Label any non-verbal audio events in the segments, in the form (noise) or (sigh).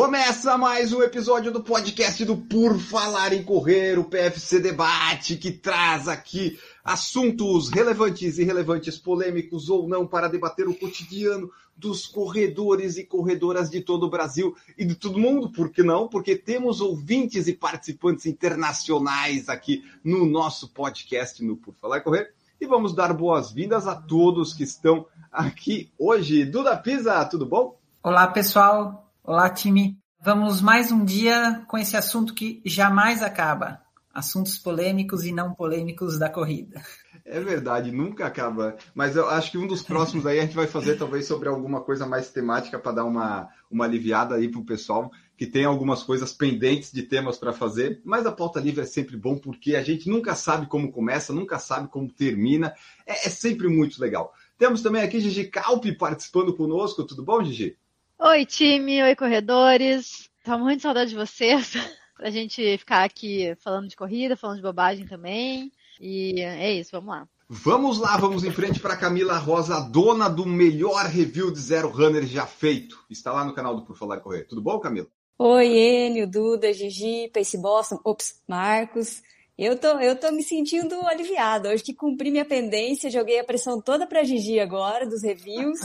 Começa mais um episódio do podcast do Por Falar em Correr, o PFC Debate, que traz aqui assuntos relevantes e irrelevantes, polêmicos ou não, para debater o cotidiano dos corredores e corredoras de todo o Brasil e de todo mundo, por que não? Porque temos ouvintes e participantes internacionais aqui no nosso podcast no Por Falar em Correr. E vamos dar boas-vindas a todos que estão aqui hoje. Duda Pisa, tudo bom? Olá, pessoal. Olá, time. Vamos mais um dia com esse assunto que jamais acaba. Assuntos polêmicos e não polêmicos da corrida. É verdade, nunca acaba. Mas eu acho que um dos próximos aí a gente vai fazer talvez sobre alguma coisa mais temática para dar uma, uma aliviada aí pro pessoal que tem algumas coisas pendentes de temas para fazer. Mas a pauta livre é sempre bom porque a gente nunca sabe como começa, nunca sabe como termina. É, é sempre muito legal. Temos também aqui Gigi Calpe participando conosco. Tudo bom, Gigi? Oi, time. Oi, corredores. Tava de saudade de vocês. (laughs) pra gente ficar aqui falando de corrida, falando de bobagem também. E é isso, vamos lá. Vamos lá, vamos em frente para Camila Rosa, dona do melhor review de Zero Runner já feito. Está lá no canal do Por Falar e Correr. Tudo bom, Camila? Oi, Enio, Duda, Gigi, Pace Boston, ops, Marcos. Eu tô, eu tô me sentindo aliviada. Hoje que cumpri minha pendência, joguei a pressão toda pra Gigi agora, dos reviews.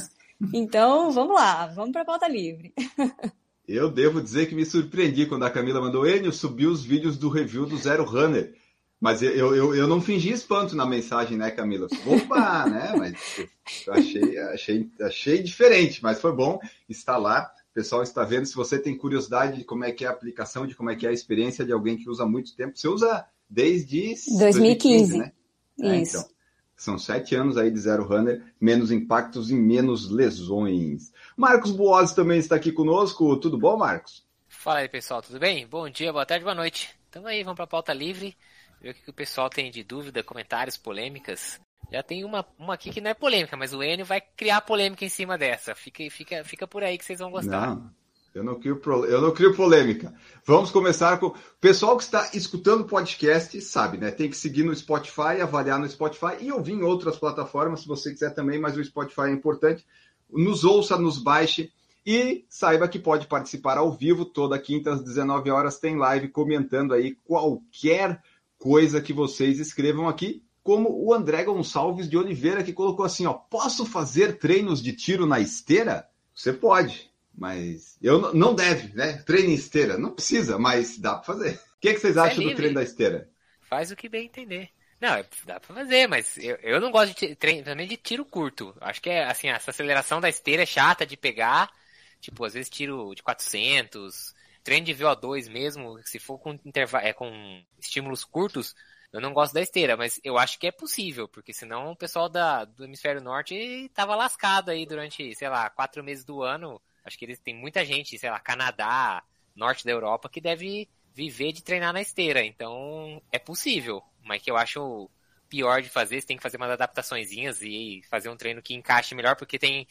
Então, vamos lá, vamos pra pauta livre. (laughs) Eu devo dizer que me surpreendi quando a Camila mandou Enio subiu os vídeos do review do Zero Runner. Mas eu, eu, eu não fingi espanto na mensagem, né, Camila? Opa, (laughs) né? Mas eu achei, achei, achei diferente, mas foi bom estar lá. O pessoal está vendo. Se você tem curiosidade de como é que é a aplicação, de como é que é a experiência de alguém que usa há muito tempo, você usa desde 2015, 2015 né? Isso. É, então, são sete anos aí de Zero Runner, menos impactos e menos lesões. Marcos Boas também está aqui conosco. Tudo bom, Marcos? Fala aí, pessoal, tudo bem? Bom dia, boa tarde, boa noite. Tamo aí, vamos para a pauta livre, ver o que o pessoal tem de dúvida, comentários, polêmicas. Já tem uma, uma aqui que não é polêmica, mas o Enio vai criar polêmica em cima dessa. Fica, fica, fica por aí que vocês vão gostar. Não, eu não crio, eu não crio polêmica. Vamos começar com. O pessoal que está escutando o podcast sabe, né? Tem que seguir no Spotify, avaliar no Spotify e ouvir em outras plataformas, se você quiser também, mas o Spotify é importante. Nos ouça, nos baixe e saiba que pode participar ao vivo. Toda quinta às 19 horas tem live comentando aí qualquer coisa que vocês escrevam aqui. Como o André Gonçalves de Oliveira, que colocou assim: ó, posso fazer treinos de tiro na esteira? Você pode mas eu não deve, né? Treino em esteira. Não precisa, mas dá para fazer. O que, é que vocês acham é do treino da esteira? Faz o que bem entender. Não, é, dá pra fazer, mas eu, eu não gosto de treino também de tiro curto. Acho que é assim, essa aceleração da esteira é chata de pegar. Tipo, às vezes tiro de 400. Treino de VO2 mesmo, se for com, intervalo, é, com estímulos curtos, eu não gosto da esteira, mas eu acho que é possível, porque senão o pessoal da, do hemisfério norte tava lascado aí durante, sei lá, quatro meses do ano Acho que eles tem muita gente, sei lá, Canadá, norte da Europa, que deve viver de treinar na esteira. Então, é possível. Mas que eu acho pior de fazer, você tem que fazer umas adaptaçõezinhas e fazer um treino que encaixe melhor, porque tem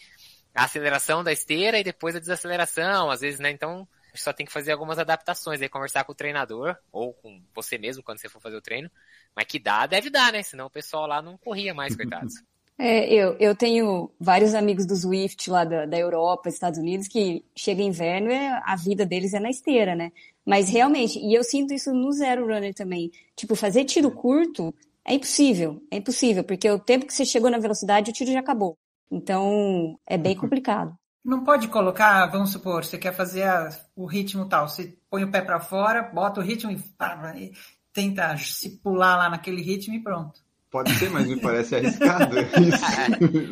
a aceleração da esteira e depois a desaceleração, às vezes, né? Então, só tem que fazer algumas adaptações, aí conversar com o treinador, ou com você mesmo quando você for fazer o treino. Mas que dá, deve dar, né? Senão o pessoal lá não corria mais, coitados. (laughs) É, eu, eu tenho vários amigos do Swift lá da, da Europa, Estados Unidos, que chega inverno e a vida deles é na esteira, né? Mas realmente, e eu sinto isso no Zero Runner também. Tipo, fazer tiro curto é impossível. É impossível, porque o tempo que você chegou na velocidade, o tiro já acabou. Então, é bem complicado. Não pode colocar, vamos supor, você quer fazer a, o ritmo tal, você põe o pé para fora, bota o ritmo e, pá, e tenta se pular lá naquele ritmo e pronto. Pode ser, mas me parece arriscado. (laughs)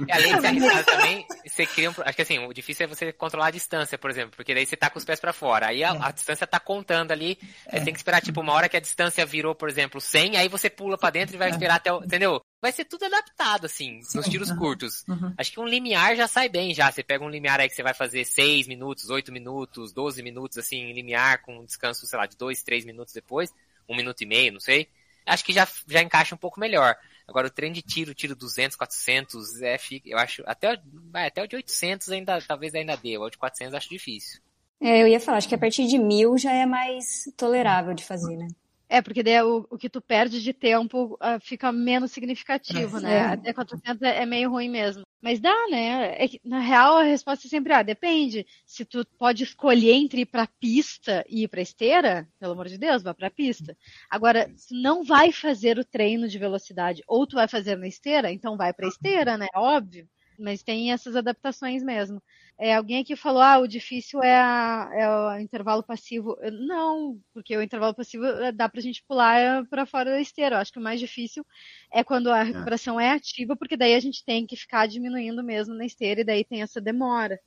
É, além de ser arriscado também, você cria um. Acho que assim, o difícil é você controlar a distância, por exemplo, porque daí você tá com os pés para fora. Aí a, a, distância tá contando ali. É. Você tem que esperar, tipo, uma hora que a distância virou, por exemplo, 100, aí você pula para dentro e vai esperar até o. Entendeu? Vai ser tudo adaptado, assim, nos tiros curtos. Uhum. Acho que um limiar já sai bem, já. Você pega um limiar aí que você vai fazer 6 minutos, 8 minutos, 12 minutos, assim, em limiar, com um descanso, sei lá, de 2, 3 minutos depois, um minuto e meio, não sei. Acho que já, já encaixa um pouco melhor. Agora o treino de tiro, tiro 200, 400, é, eu acho, até, até o de 800 ainda, talvez ainda dê, o de 400 acho difícil. É, eu ia falar, acho que a partir de mil já é mais tolerável de fazer, né? É, porque daí o, o que tu perde de tempo uh, fica menos significativo, né? É. Até 400 é, é meio ruim mesmo. Mas dá, né? É que, na real, a resposta é sempre, ah, depende. Se tu pode escolher entre ir pra pista e ir pra esteira, pelo amor de Deus, vá pra pista. Agora, se não vai fazer o treino de velocidade, ou tu vai fazer na esteira, então vai pra esteira, né? Óbvio. Mas tem essas adaptações mesmo. É, alguém aqui falou, ah, o difícil é, a, é o intervalo passivo. Não, porque o intervalo passivo eh, dá pra gente pular para fora da esteira. Eu acho que o mais difícil é quando a recuperação é. é ativa, porque daí a gente tem que ficar diminuindo mesmo na esteira e daí tem essa demora.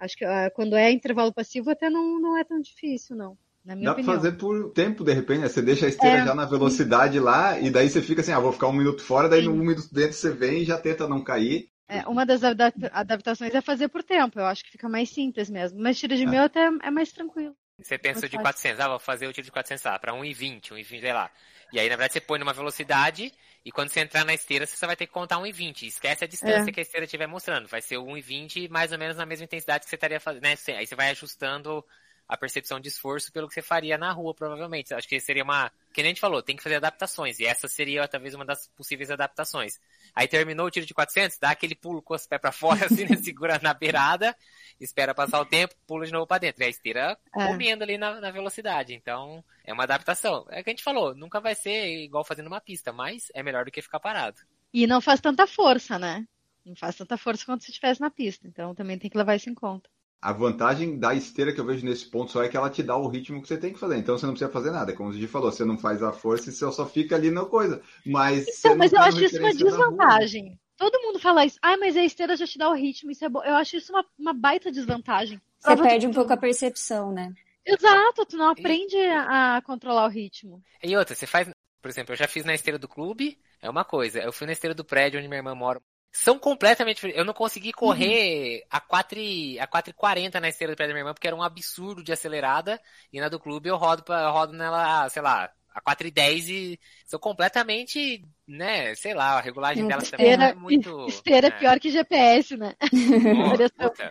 Acho que uh, quando é intervalo passivo até não, não é tão difícil, não. Na minha Dá opinião. pra fazer por tempo, de repente, né? Você deixa a esteira É. já na velocidade lá, e daí você fica assim, ah, vou ficar um minuto fora, daí no um minuto dentro você vem e já tenta não cair. É, uma das adap- adaptações é fazer por tempo. Eu acho que fica mais simples mesmo. Mas tiro de É. mil até é mais tranquilo. Você pensa de fácil. 400, ah, vou fazer o tiro de 400, ah, pra 1,20, 1,20, sei lá. E aí, na verdade, você põe numa velocidade e quando você entrar na esteira, você só vai ter que contar 1,20. Esquece a distância É. que a esteira estiver mostrando. Vai ser o 1,20 mais ou menos na mesma intensidade que você estaria fazendo, né? Aí você vai ajustando a percepção de esforço pelo que você faria na rua, provavelmente. Acho que seria uma... Que nem a gente falou, tem que fazer adaptações. E essa seria talvez uma das possíveis adaptações. Aí terminou o tiro de 400, dá aquele pulo com os pés pra fora, (laughs) assim, né? Segura na beirada, espera passar o tempo, pula de novo pra dentro. E a esteira É. comendo ali na, na velocidade. Então, é uma adaptação. É o que a gente falou, nunca vai ser igual fazendo uma pista, mas é melhor do que ficar parado. E não faz tanta força, né? Não faz tanta força quanto se estivesse na pista. Então também tem que levar isso em conta. A vantagem da esteira que eu vejo nesse ponto só é que ela te dá o ritmo que você tem que fazer. Então você não precisa fazer nada. Como o Gigi falou, você não faz a força e você só fica ali na coisa. Mas, Então, mas eu tem acho isso uma desvantagem. Todo mundo fala isso. Ah, mas a esteira já te dá o ritmo, isso é bom. Eu acho isso uma, uma baita desvantagem. Você Prova perde do- um pouco a percepção, né? Exato, tu não aprende a controlar o ritmo. E outra, você faz, por exemplo, eu já fiz na esteira do clube, é uma coisa. Eu fui na esteira do prédio onde minha irmã mora. São completamente diferentes. Eu não consegui correr a 4 e- a 4,40 na esteira do prédio da minha irmã, porque era um absurdo de acelerada. E na do clube eu rodo, pra, eu rodo nela, sei lá, a 4,10 e são completamente, né, sei lá, a regulagem delas também Esteira, é muito... esteira é né, pior que GPS, né? (laughs) Puta,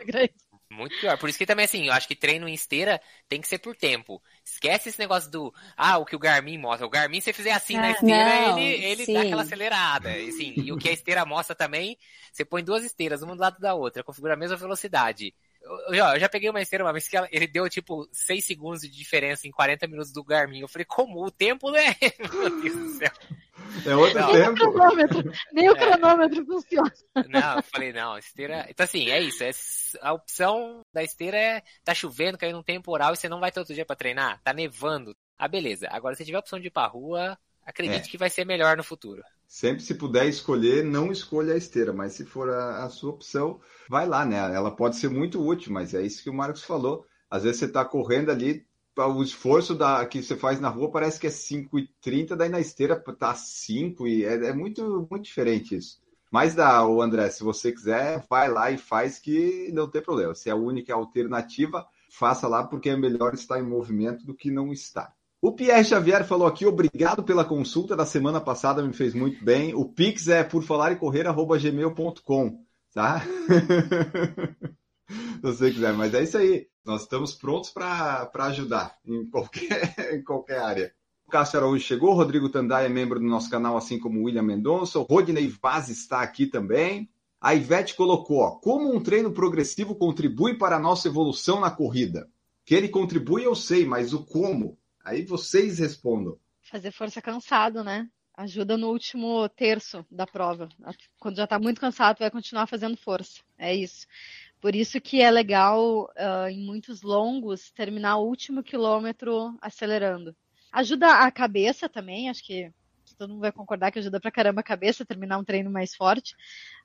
muito pior. Por isso que também, assim, eu acho que treino em esteira tem que ser por tempo. Esquece esse negócio do, ah, o que o Garmin mostra. O Garmin, se você fizer assim na É. esteira, Não, ele, ele sim. dá aquela acelerada. E, assim, e o que a esteira mostra também, você põe duas esteiras, uma do lado da outra, configura a mesma velocidade. Eu, eu, eu já peguei uma esteira uma vez que ela- ele deu, tipo, 6 segundos de diferença em 40 minutos do Garmin. Eu falei, como? O tempo, né? (laughs) Meu Deus do céu. É outro Não. Nem o tempo. cronômetro, nem o É. cronômetro funciona. Não, eu falei, não, esteira. Então, assim, é isso. É... A opção da esteira é tá chovendo, caindo um temporal e você não vai ter outro dia pra treinar. Tá nevando. Ah, beleza. Agora, se tiver a opção de ir pra rua, acredite É. que vai ser melhor no futuro. Sempre se puder escolher, não escolha a esteira, mas se for a, a sua opção, vai lá, né? Ela pode ser muito útil, mas é isso que o Marcos falou. Às vezes você está correndo ali, o esforço da, que você faz na rua parece que é 5,30, daí na esteira tá 5, e é, é muito, muito diferente isso. Mas dá, o André, se você quiser, vai lá e faz que não tem problema. Se é a única alternativa, faça lá, porque é melhor estar em movimento do que não estar. O Pierre Xavier falou aqui, obrigado pela consulta da semana passada, me fez muito bem. O Pix é por falar e correr, arroba gmail.com, tá? (laughs) Se você quiser, mas é isso aí. Nós estamos prontos para ajudar em qualquer, (laughs) em qualquer área. O Cássio Araújo chegou, Rodrigo Tandai é membro do nosso canal, assim como o William Mendonça. O Rodney Vaz está aqui também. A Ivete colocou, ó, como um treino progressivo contribui para a nossa evolução na corrida? Que ele contribui, eu sei, mas o como? Aí vocês respondam. Fazer força cansado, né? Ajuda no último terço da prova. Quando já tá muito cansado, vai continuar fazendo força. É isso. Por isso que é legal, uh, em muitos longos, terminar o último quilômetro acelerando. Ajuda a cabeça também, acho que todo mundo vai concordar que ajuda pra caramba a cabeça terminar um treino mais forte.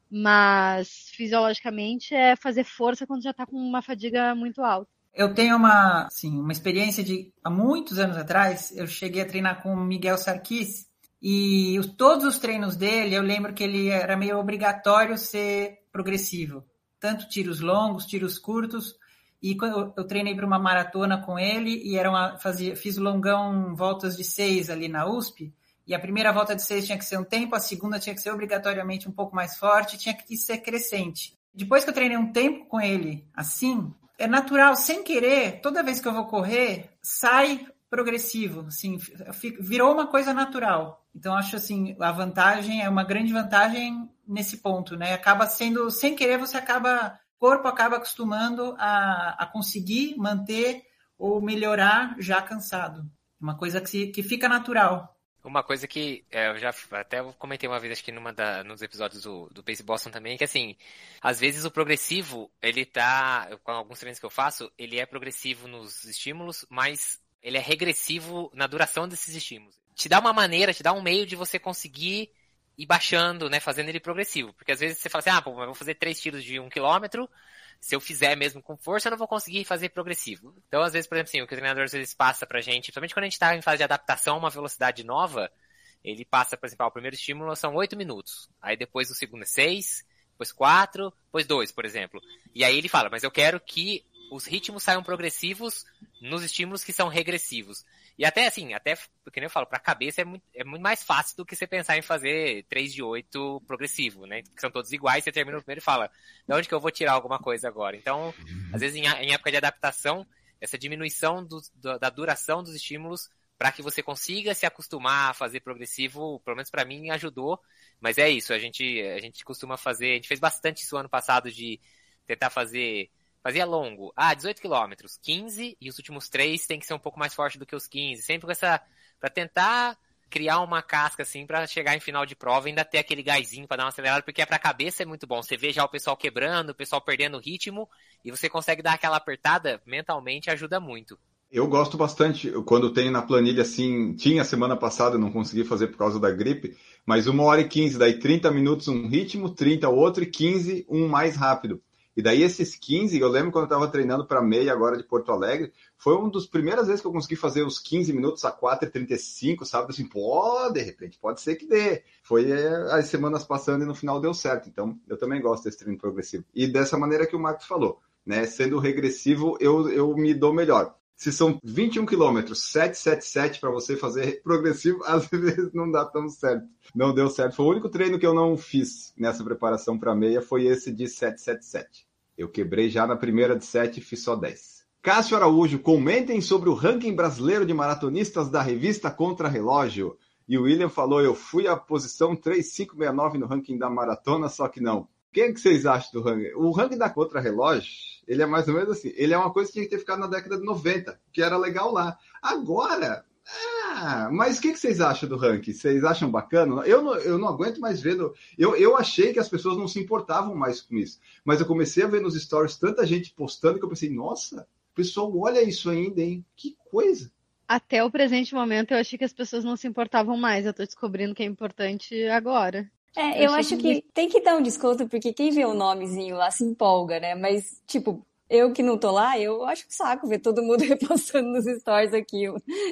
Mas fisiologicamente é fazer força quando já tá com uma fadiga muito alta. Eu tenho uma, assim, uma experiência de há muitos anos atrás, eu cheguei a treinar com o Miguel Sarkis e os, todos os treinos dele, eu lembro que ele era meio obrigatório ser progressivo, tanto tiros longos, tiros curtos. E eu, eu treinei para uma maratona com ele e era uma, fazia, fiz longão voltas de seis ali na USP, e a primeira volta de seis tinha que ser um tempo, a segunda tinha que ser obrigatoriamente um pouco mais forte, tinha que ser crescente. Depois que eu treinei um tempo com ele assim, é natural, sem querer, toda vez que eu vou correr, sai progressivo, assim, virou uma coisa natural. Então acho assim, a vantagem é uma grande vantagem nesse ponto, né? Acaba sendo, sem querer, você acaba, o corpo acaba acostumando a, a conseguir manter ou melhorar já cansado. Uma coisa que, se, que fica natural. Uma coisa que é, eu já até comentei uma vez, acho que numa da, nos episódios do, do Pace Boston também, que assim, às vezes o progressivo, ele tá, com alguns treinos que eu faço, ele é progressivo nos estímulos, mas ele é regressivo na duração desses estímulos. Te dá uma maneira, te dá um meio de você conseguir ir baixando, né, fazendo ele progressivo. Porque às vezes você fala assim, ah, pô, eu vou fazer três tiros de um quilômetro, se eu fizer mesmo com força, eu não vou conseguir fazer progressivo. Então, às vezes, por exemplo, assim, o que o treinador às vezes passa pra gente, principalmente quando a gente tá em fase de adaptação a uma velocidade nova, ele passa, por exemplo, o primeiro estímulo são oito minutos. Aí depois o segundo é seis, depois quatro, depois dois, por exemplo. E aí ele fala, mas eu quero que os ritmos saiam progressivos nos estímulos que são regressivos. E até assim, até, porque nem eu falo, pra cabeça é muito, é muito mais fácil do que você pensar em fazer 3 de 8 progressivo, né? Que são todos iguais, você termina o primeiro e fala, de onde que eu vou tirar alguma coisa agora? Então, às vezes em, em época de adaptação, essa diminuição do, da duração dos estímulos para que você consiga se acostumar a fazer progressivo, pelo menos para mim ajudou, mas é isso, a gente, a gente costuma fazer, a gente fez bastante isso ano passado de tentar fazer Fazia longo. Ah, 18 quilômetros. 15 e os últimos três tem que ser um pouco mais forte do que os 15. Sempre com essa. para tentar criar uma casca assim para chegar em final de prova e ainda ter aquele gásinho para dar uma acelerada, porque é pra cabeça é muito bom. Você vê já o pessoal quebrando, o pessoal perdendo o ritmo e você consegue dar aquela apertada mentalmente, ajuda muito. Eu gosto bastante quando tem na planilha assim, tinha semana passada, não consegui fazer por causa da gripe, mas uma hora e 15, daí 30 minutos um ritmo, 30 outro e 15 um mais rápido. E daí esses 15, eu lembro quando eu estava treinando para meia agora de Porto Alegre, foi uma das primeiras vezes que eu consegui fazer os 15 minutos a 4,35, sabe? Assim, pô, de repente pode ser que dê. Foi é, as semanas passando e no final deu certo. Então, eu também gosto desse treino progressivo. E dessa maneira que o Marcos falou, né? Sendo regressivo, eu, eu me dou melhor se são 21 quilômetros, 777 para você fazer progressivo, (laughs) às vezes não dá tão certo. Não deu certo. Foi o único treino que eu não fiz nessa preparação para meia, foi esse de 777. Eu quebrei já na primeira de 7 e fiz só 10. Cássio Araújo, comentem sobre o ranking brasileiro de maratonistas da revista Contra Relógio. E o William falou: eu fui à posição 3569 no ranking da maratona, só que não. O que, que vocês acham do ranking? O ranking da Contra Relógio, ele é mais ou menos assim. Ele é uma coisa que tinha que ter ficado na década de 90, que era legal lá. Agora, ah, mas o que, que vocês acham do ranking? Vocês acham bacana? Eu não, eu não aguento mais vendo. Eu, eu achei que as pessoas não se importavam mais com isso. Mas eu comecei a ver nos stories tanta gente postando que eu pensei, nossa, o pessoal olha isso ainda, hein? Que coisa. Até o presente momento eu achei que as pessoas não se importavam mais. Eu tô descobrindo que é importante agora. É, eu, eu acho que... que tem que dar um desconto, porque quem vê o nomezinho lá se empolga, né? Mas, tipo, eu que não tô lá, eu acho que saco ver todo mundo (laughs) repostando nos stories aqui.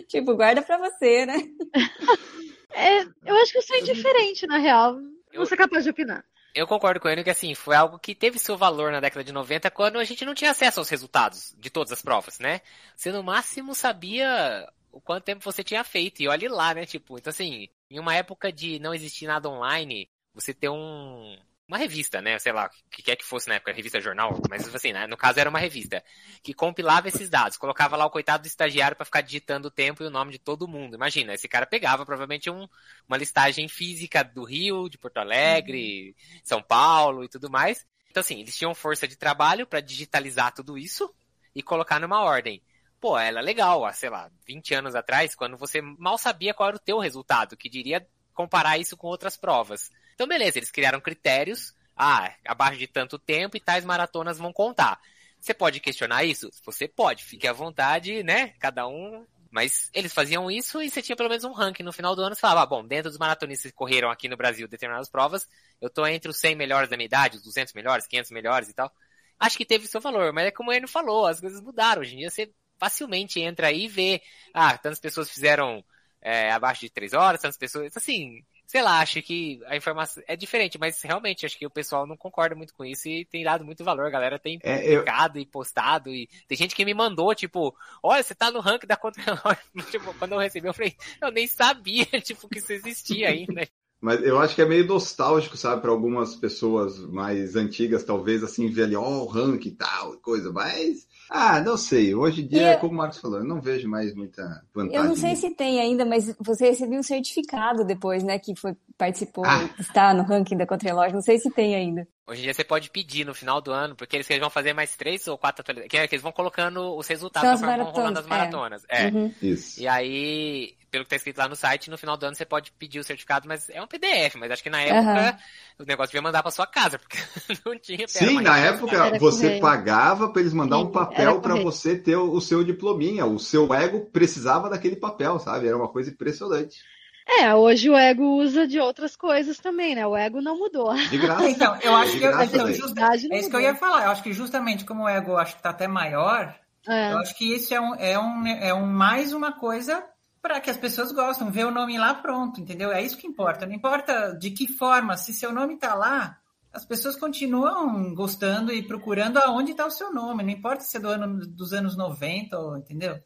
Tipo, guarda pra você, né? (laughs) É, eu acho que eu sou indiferente, na real. Eu... Não sou capaz de opinar. Eu concordo com ele que assim, foi algo que teve seu valor na década de 90 quando a gente não tinha acesso aos resultados de todas as provas, né? Você no máximo sabia o quanto tempo você tinha feito e olhe lá, né? Tipo, então assim, em uma época de não existir nada online, você ter um, uma revista, né? Sei lá, o que quer que fosse na época, revista jornal, mas assim, né? No caso era uma revista que compilava esses dados, colocava lá o coitado do estagiário para ficar digitando o tempo e o nome de todo mundo. Imagina, esse cara pegava provavelmente um, uma listagem física do Rio, de Porto Alegre, uhum. São Paulo e tudo mais. Então assim, eles tinham força de trabalho para digitalizar tudo isso e colocar numa ordem pô, ela é legal, sei lá, 20 anos atrás, quando você mal sabia qual era o teu resultado, que diria comparar isso com outras provas. Então, beleza, eles criaram critérios, ah, abaixo de tanto tempo e tais maratonas vão contar. Você pode questionar isso? Você pode, fique à vontade, né? Cada um. Mas eles faziam isso e você tinha pelo menos um ranking no final do ano. Você falava, ah, bom, dentro dos maratonistas que correram aqui no Brasil determinadas provas, eu tô entre os 100 melhores da minha idade, os 200 melhores, 500 melhores e tal. Acho que teve seu valor, mas é como ele falou, as coisas mudaram. Hoje em dia você facilmente entra aí e vê, ah, tantas pessoas fizeram é, abaixo de três horas, tantas pessoas, assim, sei lá, acho que a informação é diferente, mas realmente acho que o pessoal não concorda muito com isso e tem dado muito valor. A galera tem É, eu- publicado e postado e tem gente que me mandou, tipo, olha, você tá no ranking da contra (laughs) Tipo, quando eu recebi, eu falei, eu nem sabia, (laughs) tipo, que isso existia ainda. Mas eu acho que é meio nostálgico, sabe, para algumas pessoas mais antigas, talvez assim, ver ali, ó, o ranking e tal, coisa, mas. Ah, não sei. Hoje em dia, eu- como o Marcos falou, eu não vejo mais muita vantagem. Eu não sei se tem ainda, mas você recebeu um certificado depois, né? Que foi, participou, Ah. está no ranking da Contrarrelógio. Não sei se tem ainda. Hoje em dia você pode pedir no final do ano, porque eles, eles vão fazer mais três ou quatro atualizações, que é que eles vão colocando os resultados São as vão rolando as maratonas, maratonas. É. Uhum. Isso. E aí, pelo que tá escrito lá no site, no final do ano você pode pedir o certificado, mas é um PDF, mas acho que na época Aham. o negócio devia mandar pra sua casa, (laughs) porque não tinha Sim, na época Era você correio. pagava para eles mandar Sim, um papel para você ter o, o seu diplominha. O seu ego precisava daquele papel, sabe? Era uma coisa impressionante. É, hoje o ego usa de outras coisas também, né? O ego não mudou. De graça. (laughs) Então, eu acho De que eu, então, justa- é isso que eu ia falar. Eu acho que justamente como o ego acho que tá até maior, É. eu acho que isso é um, é um, é um mais uma coisa para que as pessoas gostam, ver o nome lá pronto, entendeu? É isso que importa. Não importa de que forma, se seu nome tá lá, as pessoas continuam gostando e procurando aonde está o seu nome. Não importa se é do ano, dos anos 90, ou- entendeu?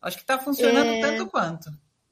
Acho que está funcionando É. tanto quanto.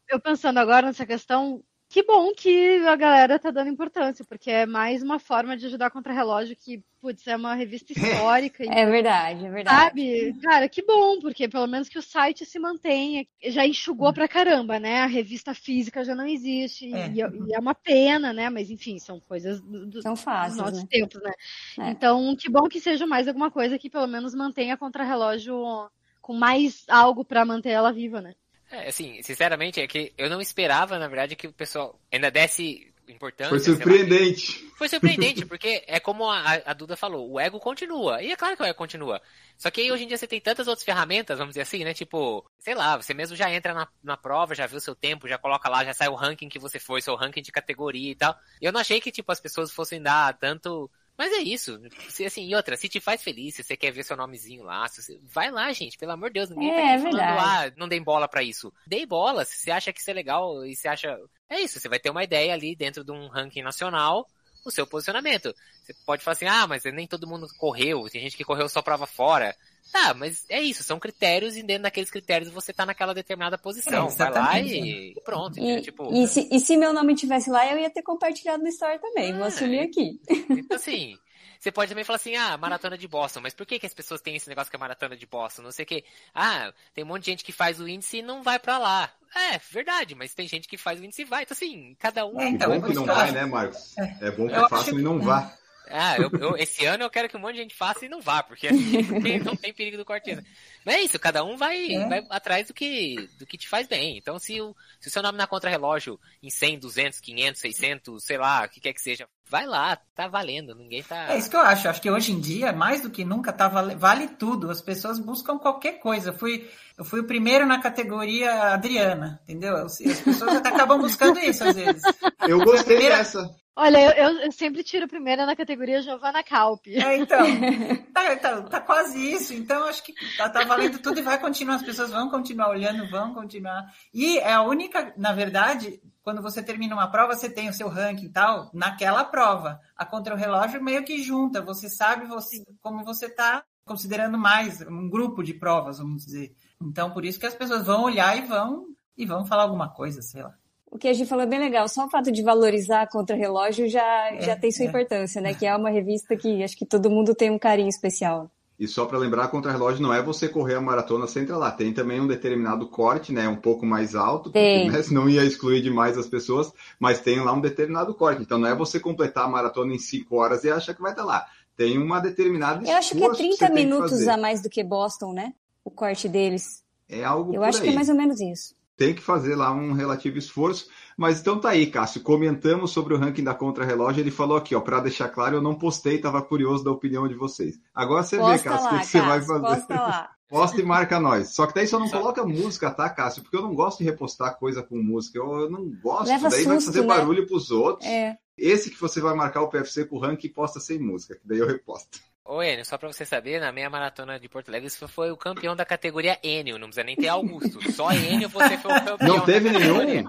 Eu pensando agora nessa questão, que bom que a galera tá dando importância, porque é mais uma forma de ajudar contra relógio que, putz, é uma revista (laughs) histórica e É verdade, é verdade. Sabe? Cara, que bom, porque pelo menos que o site se mantenha. Já enxugou pra caramba, né? A revista física já não existe. É. E, e é uma pena, né? Mas enfim, são coisas do, São dos fáceis, nossos né? tempos, né? É. Então, que bom que seja mais alguma coisa que pelo menos mantenha a contra-relógio com mais algo pra manter ela viva, né? É, assim, sinceramente, é que eu não esperava, na verdade, que o pessoal ainda desse importância. Foi lá. surpreendente. Foi surpreendente, porque é como a, a Duda falou, o ego continua. E é claro que o ego continua. Só que aí hoje em dia você tem tantas outras ferramentas, vamos dizer assim, né? Tipo, sei lá, você mesmo já entra na, na prova, já viu seu tempo, já coloca lá, já sai o ranking que você foi, seu ranking de categoria e tal. E eu não achei que, tipo, as pessoas fossem dar tanto. Mas é isso. Se, assim, e outra, se te faz feliz, se você quer ver seu nomezinho lá, se você- vai lá, gente, pelo amor de Deus, ninguém É, tá é falando, ah, não dei bola pra isso. Dei bola, se você acha que isso é legal e você acha. É isso, você vai ter uma ideia ali dentro de um ranking nacional, o seu posicionamento. Você pode falar assim, ah, mas nem todo mundo correu, tem gente que correu só prova fora. Tá, mas é isso, são critérios e dentro daqueles critérios você tá naquela determinada posição. É, vai lá e pronto? E, Tipo, e, se, e se meu nome tivesse lá, eu ia ter compartilhado no Story também. Vou Ah, assumir e- aqui. (laughs) Então, assim, você pode também falar assim, ah, maratona de Boston, mas por que, que as pessoas têm esse negócio que é maratona de Boston? Não sei o quê. Ah, tem um monte de gente que faz o índice e não vai pra lá. É, verdade, mas tem gente que faz o índice e vai. Então, assim, cada um. É, Que então, bom que não vai, né, Marcos? É bom que Eu acho façam que- e não vá. Ah, eu, eu- esse ano eu quero que um monte de gente faça e não vá, porque assim, não tem, não tem perigo do cortina. Mas é isso, cada um vai, É. vai atrás do que, do que te faz bem. Então, se o, se o seu nome na contra-relógio em 100, 200, 500, 600, sei lá, o que quer que seja, vai lá, tá valendo, ninguém tá... É isso que eu acho. Acho que hoje em dia, mais do que nunca, tá vale, vale tudo. As pessoas buscam qualquer coisa. Eu fui, eu fui o primeiro na categoria Adriana, entendeu? As pessoas até acabam buscando isso às vezes. Eu gostei Primeira- dessa. Olha, eu, eu- sempre tiro primeira na categoria Giovanna Calpi. É, então, (laughs) tá, tá- tá quase isso. Então, acho que tá, tá valendo tudo e vai continuar. As pessoas vão continuar olhando, vão continuar. E é a única, na verdade, quando você termina uma prova, você tem o seu ranking e tal, naquela prova. A contra-relógio meio que junta. Você sabe você, como você tá considerando mais um grupo de provas, vamos dizer. Então, por isso que as pessoas vão olhar e vão, e vão falar alguma coisa, sei lá. O que a gente falou é bem legal. Só o fato de valorizar Contra-Relógio já, já tem sua é. importância, né? Que é uma revista que acho que todo mundo tem um carinho especial. E só para lembrar, contra-relógio não é você correr a maratona sem entrar lá. Tem também um determinado corte, né? Um pouco mais alto, porque né, senão ia excluir demais as pessoas, mas tem lá um determinado corte. Então não é você completar a maratona em 5 horas e achar que vai estar lá. Tem uma determinada Eu acho que é esforço 30 você tem que minutos a mais do que Boston, né? O corte deles. É algo Eu acho aí. que é mais ou menos isso. Tem que fazer lá um relativo esforço. Mas então tá aí, Cássio. Comentamos sobre o ranking da Contra-Relógio. Ele falou aqui, ó, para deixar claro, eu não postei, tava curioso da opinião de vocês. Agora você vê, Posta Cássio, o que, que você vai fazer. posta lá. (laughs) Posta e marca nós. Só que daí só não coloca música, tá, Cássio? Porque eu não gosto de repostar coisa com música. Eu, eu não gosto. Leva daí vai susto, fazer né? barulho pros outros. É. Esse que você vai marcar o PFC com o ranking posta sem música, que daí eu reposto. Ô, Enio, só pra você saber, na meia maratona de Porto Alegre, você foi o campeão da categoria Enio, não precisa nem ter Augusto. Só Enio você foi o campeão. Não teve nenhum?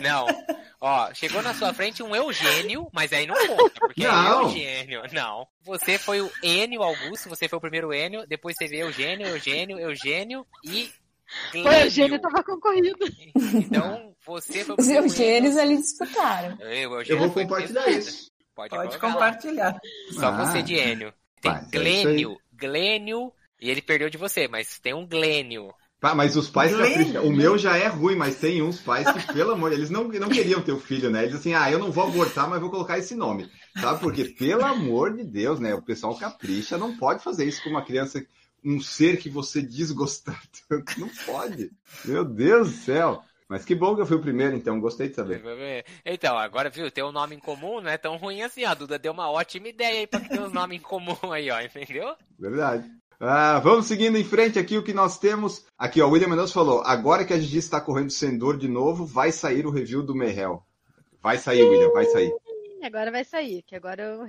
Não. Ó, chegou na sua frente um Eugênio, mas aí não conta, porque é Não. Eugênio. Não. Você foi o Enio Augusto, você foi o primeiro Enio, depois teve Eugênio, Eugênio, Eugênio e. O Glênio. Eugênio tava concorrido. Então, você foi o Os primeiro Eugênios Enio. ali disputaram. Eu, Eugênio Eu vou compartilhar isso. Pode, Pode lá. compartilhar. Só Ah. você de Enio. Tem Mas é isso Glênio, Glênio, e ele perdeu de você, mas tem um Glênio. Pá, mas os pais Lembra? capricham. O meu já é ruim, mas tem uns pais que, (laughs) pelo amor, eles não, não queriam ter o filho, né? Eles assim, ah, eu não vou abortar, mas vou colocar esse nome. Sabe? Porque, pelo amor de Deus, né? O pessoal capricha, não pode fazer isso com uma criança, um ser que você desgostar (laughs) tanto. Não pode. Meu Deus do céu. Mas que bom que eu fui o primeiro, então. Gostei de saber. Então, agora, viu, tem um nome em comum, não é tão ruim assim. A Duda deu uma ótima ideia aí pra ter uns nomes em comum aí, ó, entendeu? Verdade. Ah, vamos seguindo em frente aqui o que nós temos. Aqui, ó, o William Mendonça falou: agora que a Gigi está correndo Sendor de novo, vai sair o review do Merrell. Vai sair, William, vai sair. Agora vai sair, que agora eu,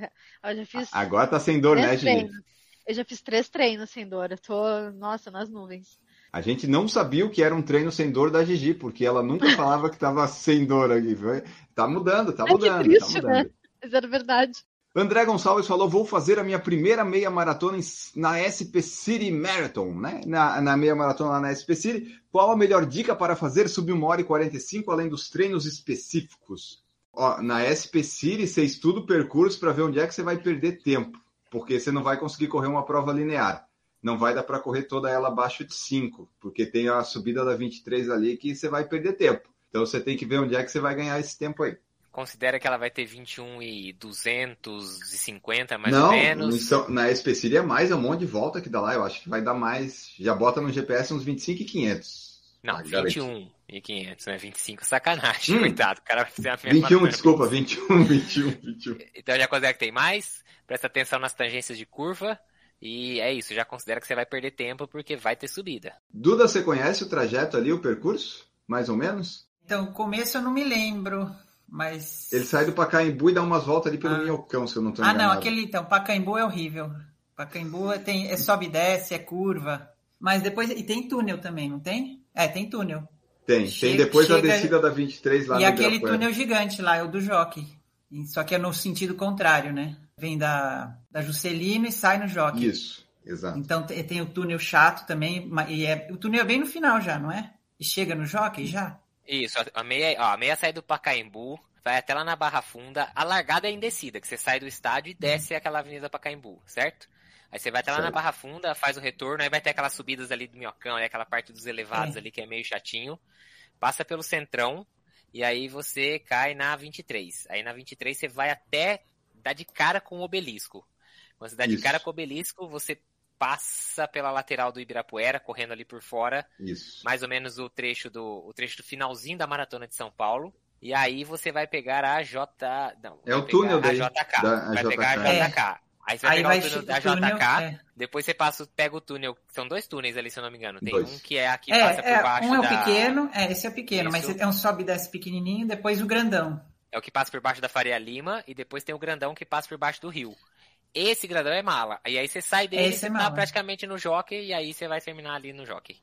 eu já fiz Agora tá sem dor, né, Gigi? treinos. Eu já fiz três treinos sem dor. Eu tô, nossa, nas nuvens. A gente não sabia o que era um treino sem dor da Gigi, porque ela nunca (laughs) falava que tava sem dor aqui. Foi- Tá mudando, tá mudando, triste, tá mudando. Mas era verdade. André Gonçalves falou: vou fazer a minha primeira meia maratona na SP City Marathon, né? Na, na meia maratona lá na SP City. Qual a melhor dica para fazer subir uma hora e 45 além dos treinos específicos? Ó, na SP City, você estuda o percurso para ver onde é que você vai perder tempo, porque você não vai conseguir correr uma prova linear. Não vai dar para correr toda ela abaixo de 5, porque tem a subida da 23 ali que você vai perder tempo. Então você tem que ver onde é que você vai ganhar esse tempo aí. Considera que ela vai ter 21 e 250, mais não, ou menos. então, na SPCID é mais, é um monte de volta que dá lá. Eu acho que vai dar mais. Já bota no GPS uns 25 e 500. Não, Ah, garanti. 21 e 500, né? 25, sacanagem, Hum. coitado. O cara vai fazer a mesma 21, coisa. desculpa, 21, 21, 21. Então já considera que tem mais. Presta atenção nas tangências de curva. E é isso, já considera que você vai perder tempo porque vai ter subida. Duda, você conhece o trajeto ali, o percurso? Mais ou menos? Então, o começo eu não me lembro, mas. Ele sai do Pacaembu e dá umas voltas ali pelo Ah. Minhocão, se eu não tô Ah, enganado. não, aquele então, Pacaembu é horrível. Pacaembu é, tem, é sobe e desce, é curva. Mas depois. E tem túnel também, não tem? É, tem túnel. Tem, tem Chega- depois da chega- descida da 23 lá e aquele Ibirapuera. túnel gigante lá, é o do Jockey. Só que é no sentido contrário, né? Vem da, da Juscelino e sai no Jockey. Isso, exato. Então tem, o túnel chato também, e é, o túnel é bem no final já, não é? E chega no Jockey já? Isso, a meia, ó, a meia sai do Pacaembu, vai até lá na Barra Funda. A largada é em descida, que você sai do estádio e desce aquela avenida Pacaembu, certo? Aí você vai até lá na Certo. Barra Funda, faz o retorno, aí vai ter aquelas subidas ali do Minhocão, aí aquela parte dos elevados É. ali que é meio chatinho. Passa pelo centrão, e aí você cai na 23. Aí na 23 você vai até dar de cara com o obelisco. Quando você dá de Isso. cara com o obelisco, você passa pela lateral do Ibirapuera, correndo ali por fora, Isso. mais ou menos o trecho do o trecho do finalzinho da maratona de São Paulo. E aí você vai pegar a J. Não, É o túnel pegar daí, a JK. da- a vai pegar JK. a JK. Aí você vai Aí pegar vai o túnel da túnel, JK. é. Depois você passa, pega o túnel. São dois túneis ali, se eu não me engano. Tem Dois. um que é aqui É, passa por é, baixo um é o da. pequeno, é, esse é o pequeno, mas Isso. é um sobe e desce pequenininho, depois o grandão. É o que passa por baixo da Faria Lima. E depois tem o grandão que passa por baixo do rio. Esse grandão é mala. E aí você sai dele Esse é e tá mala. praticamente no jockey. E aí você vai terminar ali no jockey.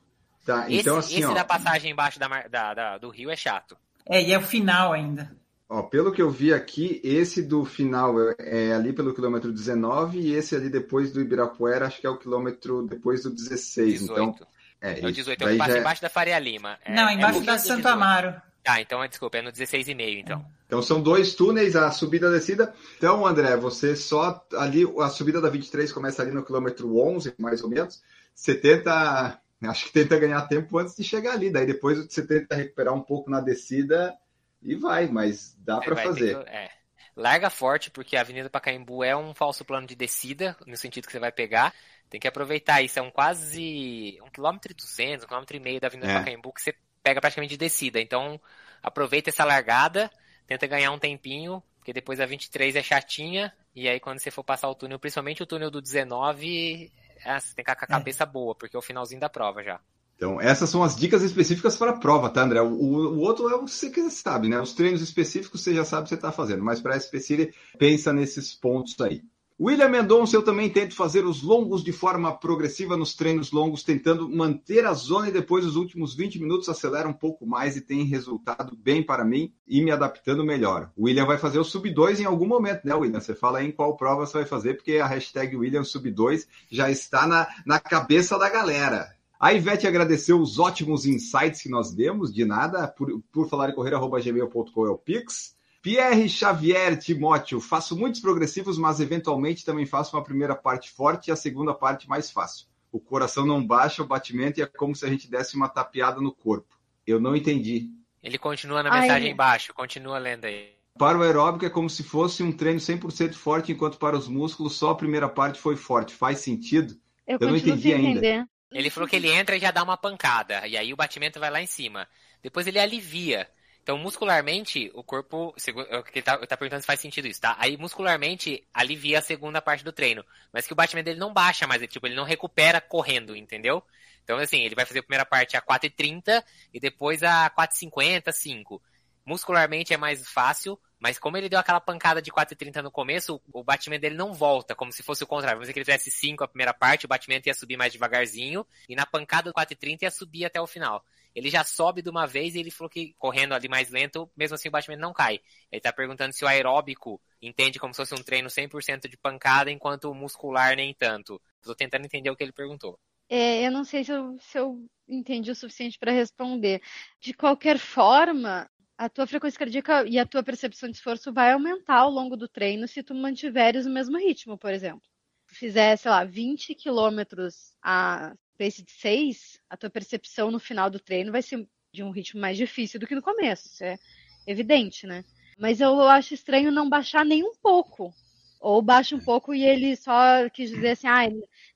Tá, Esse, então assim, esse ó, da passagem embaixo da, da- da- do rio é chato. É, e é o final ainda. ó, pelo que eu vi aqui, esse do final é, é ali pelo quilômetro 19 e esse ali depois do Ibirapuera, acho que é o quilômetro depois do 16. 18. Então, é, É o isso. 18, é o que passa já é- embaixo da Faria Lima. É- não, é embaixo um da Santo 18. Amaro. Ah, então é, desculpa, é no 16,5 então. Então são dois túneis, a subida e a descida. Então, André, você só ali, a subida da 23 começa ali no quilômetro 11, mais ou menos. Você tenta, acho que tenta ganhar tempo antes de chegar ali. Daí depois você tenta recuperar um pouco na descida e vai, mas dá Aí para fazer. que- é. Larga forte, porque a Avenida Pacaembu é um falso plano de descida, no sentido que você vai pegar. Tem que aproveitar isso. É um quase um quilômetro e duzentos, um quilômetro e meio da Avenida É. Pacaembu que você pega praticamente de descida. Então, aproveita essa largada, tenta ganhar um tempinho, porque depois a 23 é chatinha, e aí quando você for passar o túnel, principalmente o túnel do 19, ah, você tem que ficar com a É. cabeça boa, porque é o finalzinho da prova já. Então, essas são as dicas específicas para a prova, tá, André? O, o outro é o que você sabe, né? Os treinos específicos você já sabe o que você está fazendo, mas para a específica, pensa nesses pontos aí. William Mendonça, eu também tento fazer os longos de forma progressiva nos treinos longos, tentando manter a zona e depois os últimos 20 minutos acelera um pouco mais e tem resultado bem para mim e me adaptando melhor. O William vai fazer o sub 2 em algum momento, né, William? Você fala aí em qual prova você vai fazer, porque a hashtag William sub 2 já está na, na cabeça da galera. A Ivete agradeceu os ótimos insights que nós demos, de nada, por, por falar em correr, arroba gmail.com é o Pix. Pierre Xavier Timóteo, faço muitos progressivos, mas eventualmente também faço uma primeira parte forte e a segunda parte mais fácil. O coração não baixa o batimento e é como se a gente desse uma tapeada no corpo. Eu não entendi. Ele continua na mensagem Ai. embaixo, continua lendo aí. Para o aeróbico é como se fosse um treino 100% forte, enquanto para os músculos só a primeira parte foi forte. Faz sentido? Eu, Eu não entendi ainda. Ele falou que ele entra e já dá uma pancada, e aí o batimento vai lá em cima. Depois ele alivia. Então, muscularmente, o corpo. É ele tá, tá perguntando se faz sentido isso, tá? Aí, muscularmente, alivia a segunda parte do treino. Mas que o batimento dele não baixa mais, tipo, ele não recupera correndo, entendeu? Então, assim, ele vai fazer a primeira parte a 4,30 e depois a 4,50, 5. Muscularmente é mais fácil, mas como ele deu aquela pancada de 4,30 no começo, o batimento dele não volta, como se fosse o contrário. Vamos dizer que ele fizesse 5 a primeira parte, o batimento ia subir mais devagarzinho, e na pancada do 4,30 ia subir até o final ele já sobe de uma vez e ele falou que correndo ali mais lento, mesmo assim o batimento não cai. Ele tá perguntando se o aeróbico entende como se fosse um treino 100% de pancada, enquanto o muscular nem tanto. Tô tentando entender o que ele perguntou. É, eu não sei se eu, se eu entendi o suficiente para responder. De qualquer forma, a tua frequência cardíaca e a tua percepção de esforço vai aumentar ao longo do treino se tu mantiveres o mesmo ritmo, por exemplo. Fizer, sei lá, 20 quilômetros a pace de 6, a tua percepção no final do treino vai ser de um ritmo mais difícil do que no começo. Isso é evidente, né? Mas eu acho estranho não baixar nem um pouco. Ou baixa um pouco e ele só quis dizer assim, ah,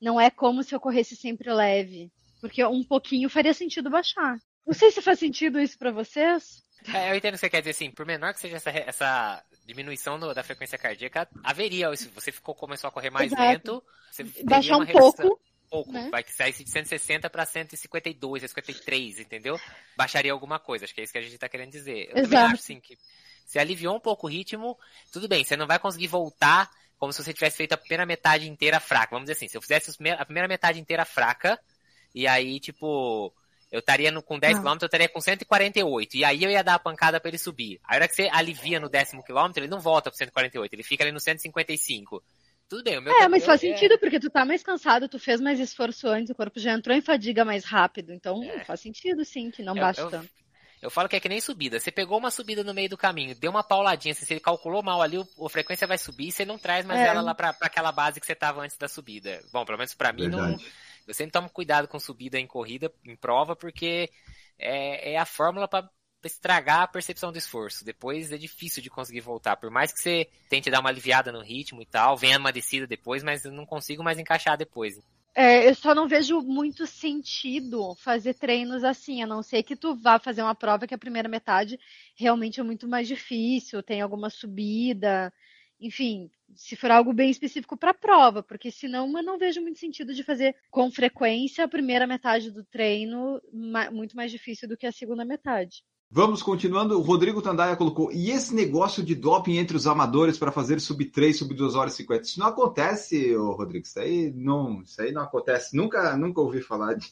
não é como se eu corresse sempre leve. Porque um pouquinho faria sentido baixar. Não sei se faz sentido isso para vocês. É, eu entendo o que você quer dizer, assim, por menor que seja essa, essa diminuição do, da frequência cardíaca, haveria, se você ficou, começou a correr mais Exato. lento, você baixar um pouco, pouco. Né? Vai sair de 160 para 152, 153, entendeu? Baixaria alguma coisa. Acho que é isso que a gente está querendo dizer. Eu Exato. também acho, assim, que se aliviou um pouco o ritmo, tudo bem, você não vai conseguir voltar como se você tivesse feito a primeira metade inteira fraca. Vamos dizer assim, se eu fizesse a primeira metade inteira fraca, e aí, tipo, eu estaria com 10 km, eu estaria com 148. E aí eu ia dar a pancada para ele subir. A hora que você alivia no décimo quilômetro, ele não volta pro 148, ele fica ali no 155. Tudo bem, o meu É, mas faz é... sentido, porque tu tá mais cansado, tu fez mais esforço antes, o corpo já entrou em fadiga mais rápido. Então é. faz sentido, sim, que não eu, baixa eu, tanto. Eu falo que é que nem subida. Você pegou uma subida no meio do caminho, deu uma pauladinha, se ele calculou mal ali, a frequência vai subir, você não traz mais é. ela lá pra, pra aquela base que você tava antes da subida. Bom, pelo menos para mim, não, eu sempre tomo cuidado com subida em corrida, em prova, porque é, é a fórmula para estragar a percepção do esforço. Depois é difícil de conseguir voltar. Por mais que você tente dar uma aliviada no ritmo e tal, venha uma descida depois, mas eu não consigo mais encaixar depois. É, eu só não vejo muito sentido fazer treinos assim, a não ser que tu vá fazer uma prova que a primeira metade realmente é muito mais difícil, tem alguma subida, enfim, se for algo bem específico para a prova, porque senão eu não vejo muito sentido de fazer com frequência a primeira metade do treino muito mais difícil do que a segunda metade. Vamos continuando. O Rodrigo Tandaia colocou: e esse negócio de doping entre os amadores para fazer sub 3, sub 2 horas e 50? Isso não acontece, ô Rodrigo. Isso aí não, isso aí não acontece. Nunca, nunca ouvi falar de,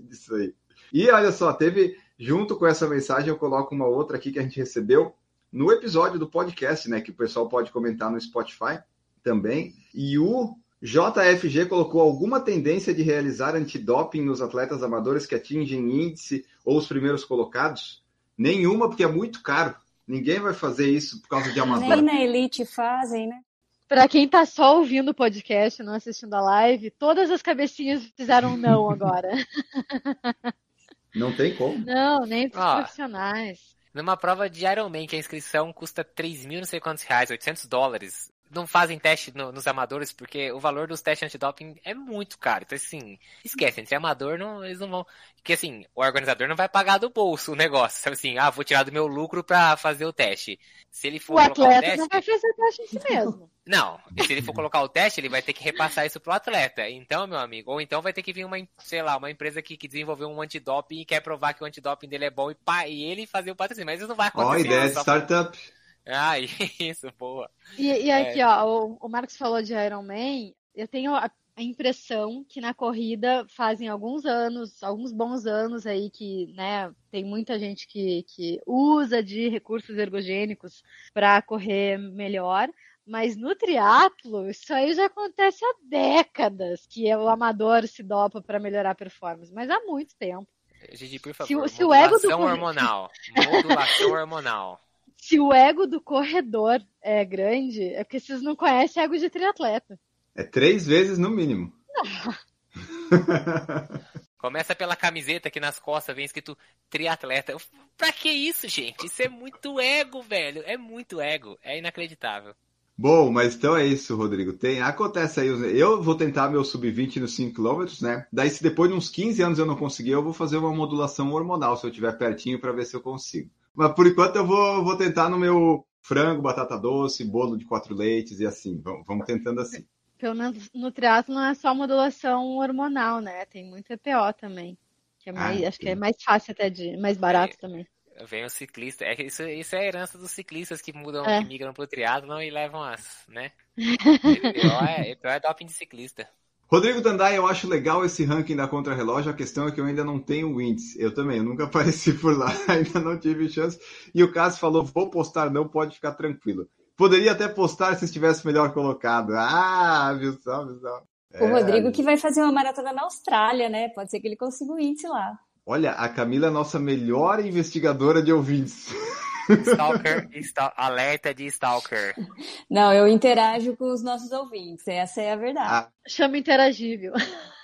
disso aí. E olha só, teve, junto com essa mensagem, eu coloco uma outra aqui que a gente recebeu no episódio do podcast, né? Que o pessoal pode comentar no Spotify também. E o JFG colocou alguma tendência de realizar antidoping nos atletas amadores que atingem índice ou os primeiros colocados? Nenhuma, porque é muito caro. Ninguém vai fazer isso por causa de amador. Nem na Elite fazem, né? Para quem tá só ouvindo o podcast, não assistindo a live, todas as cabecinhas fizeram não agora. (laughs) Não tem como. Não, nem para ah, profissionais. Numa prova de Ironman, que a inscrição custa 3 mil não sei quantos reais, 800 dólares, não fazem teste no, nos amadores porque o valor dos testes antidoping é muito caro. Então, assim, esquece, entre amador não, eles não vão. Porque assim, o organizador não vai pagar do bolso o negócio. Sabe assim, ah, vou tirar do meu lucro pra fazer o teste. Se ele for o atleta o teste, não vai fazer o teste em si mesmo. Não, se ele for colocar o teste, ele vai ter que repassar isso pro atleta. Então, meu amigo, ou então vai ter que vir uma, sei lá, uma empresa que, que desenvolveu um antidoping e quer provar que o antidoping dele é bom e, pá, e ele fazer o patrocínio. Mas isso não vai acontecer. Ó, ideia de startup. Ah, (laughs) isso, boa. E, e aqui, é. ó, o, o Marcos falou de Iron Man. Eu tenho a, a, impressão que na corrida fazem alguns anos, alguns bons anos aí que, né, tem muita gente que, que usa de recursos ergogênicos para correr melhor. Mas no triatlo, isso aí já acontece há décadas que o amador se dopa para melhorar a performance, mas há muito tempo. Gigi, por favor. Se, se o ego do hormonal. Modulação hormonal. Se o ego do corredor é grande, é porque vocês não conhecem ego de triatleta. É três vezes no mínimo. (laughs) Começa pela camiseta aqui nas costas, vem escrito triatleta. Pra que isso, gente? Isso é muito ego, velho. É muito ego. É inacreditável. Bom, mas então é isso, Rodrigo. Tem, acontece aí, eu vou tentar meu sub-20 nos 5 km, né? Daí se depois de uns 15 anos eu não conseguir, eu vou fazer uma modulação hormonal se eu estiver pertinho para ver se eu consigo. Mas por enquanto eu vou, vou tentar no meu frango, batata doce, bolo de quatro leites e assim. Vamos, vamos tentando assim. Pelo menos no triatlo não é só modulação hormonal, né? Tem muito EPO também. Que é mais, ah, acho que é mais fácil até de, mais barato é. também. Vem o ciclista. É, isso, isso é a herança dos ciclistas que mudam, é. que migram pro triatlon e levam as, né? (laughs) EPO é, EPO é doping de ciclista. Rodrigo Dandai, eu acho legal esse ranking da Contra-Relógio. A questão é que eu ainda não tenho o índice. Eu também, eu nunca (laughs) apareci por lá, (laughs) ainda não tive chance. E o Cássio falou: vou postar, não pode ficar tranquilo. Poderia até postar se estivesse melhor colocado. Ah, viu só, viu só. O é, Rodrigo que vai fazer uma maratona na Austrália, né? Pode ser que ele consiga o índice lá. Olha, a Camila é a nossa melhor investigadora de ouvintes. (laughs) Stalker, alerta de Stalker. Não, eu interajo com os nossos ouvintes, essa é a verdade. Ah. Chama interagível.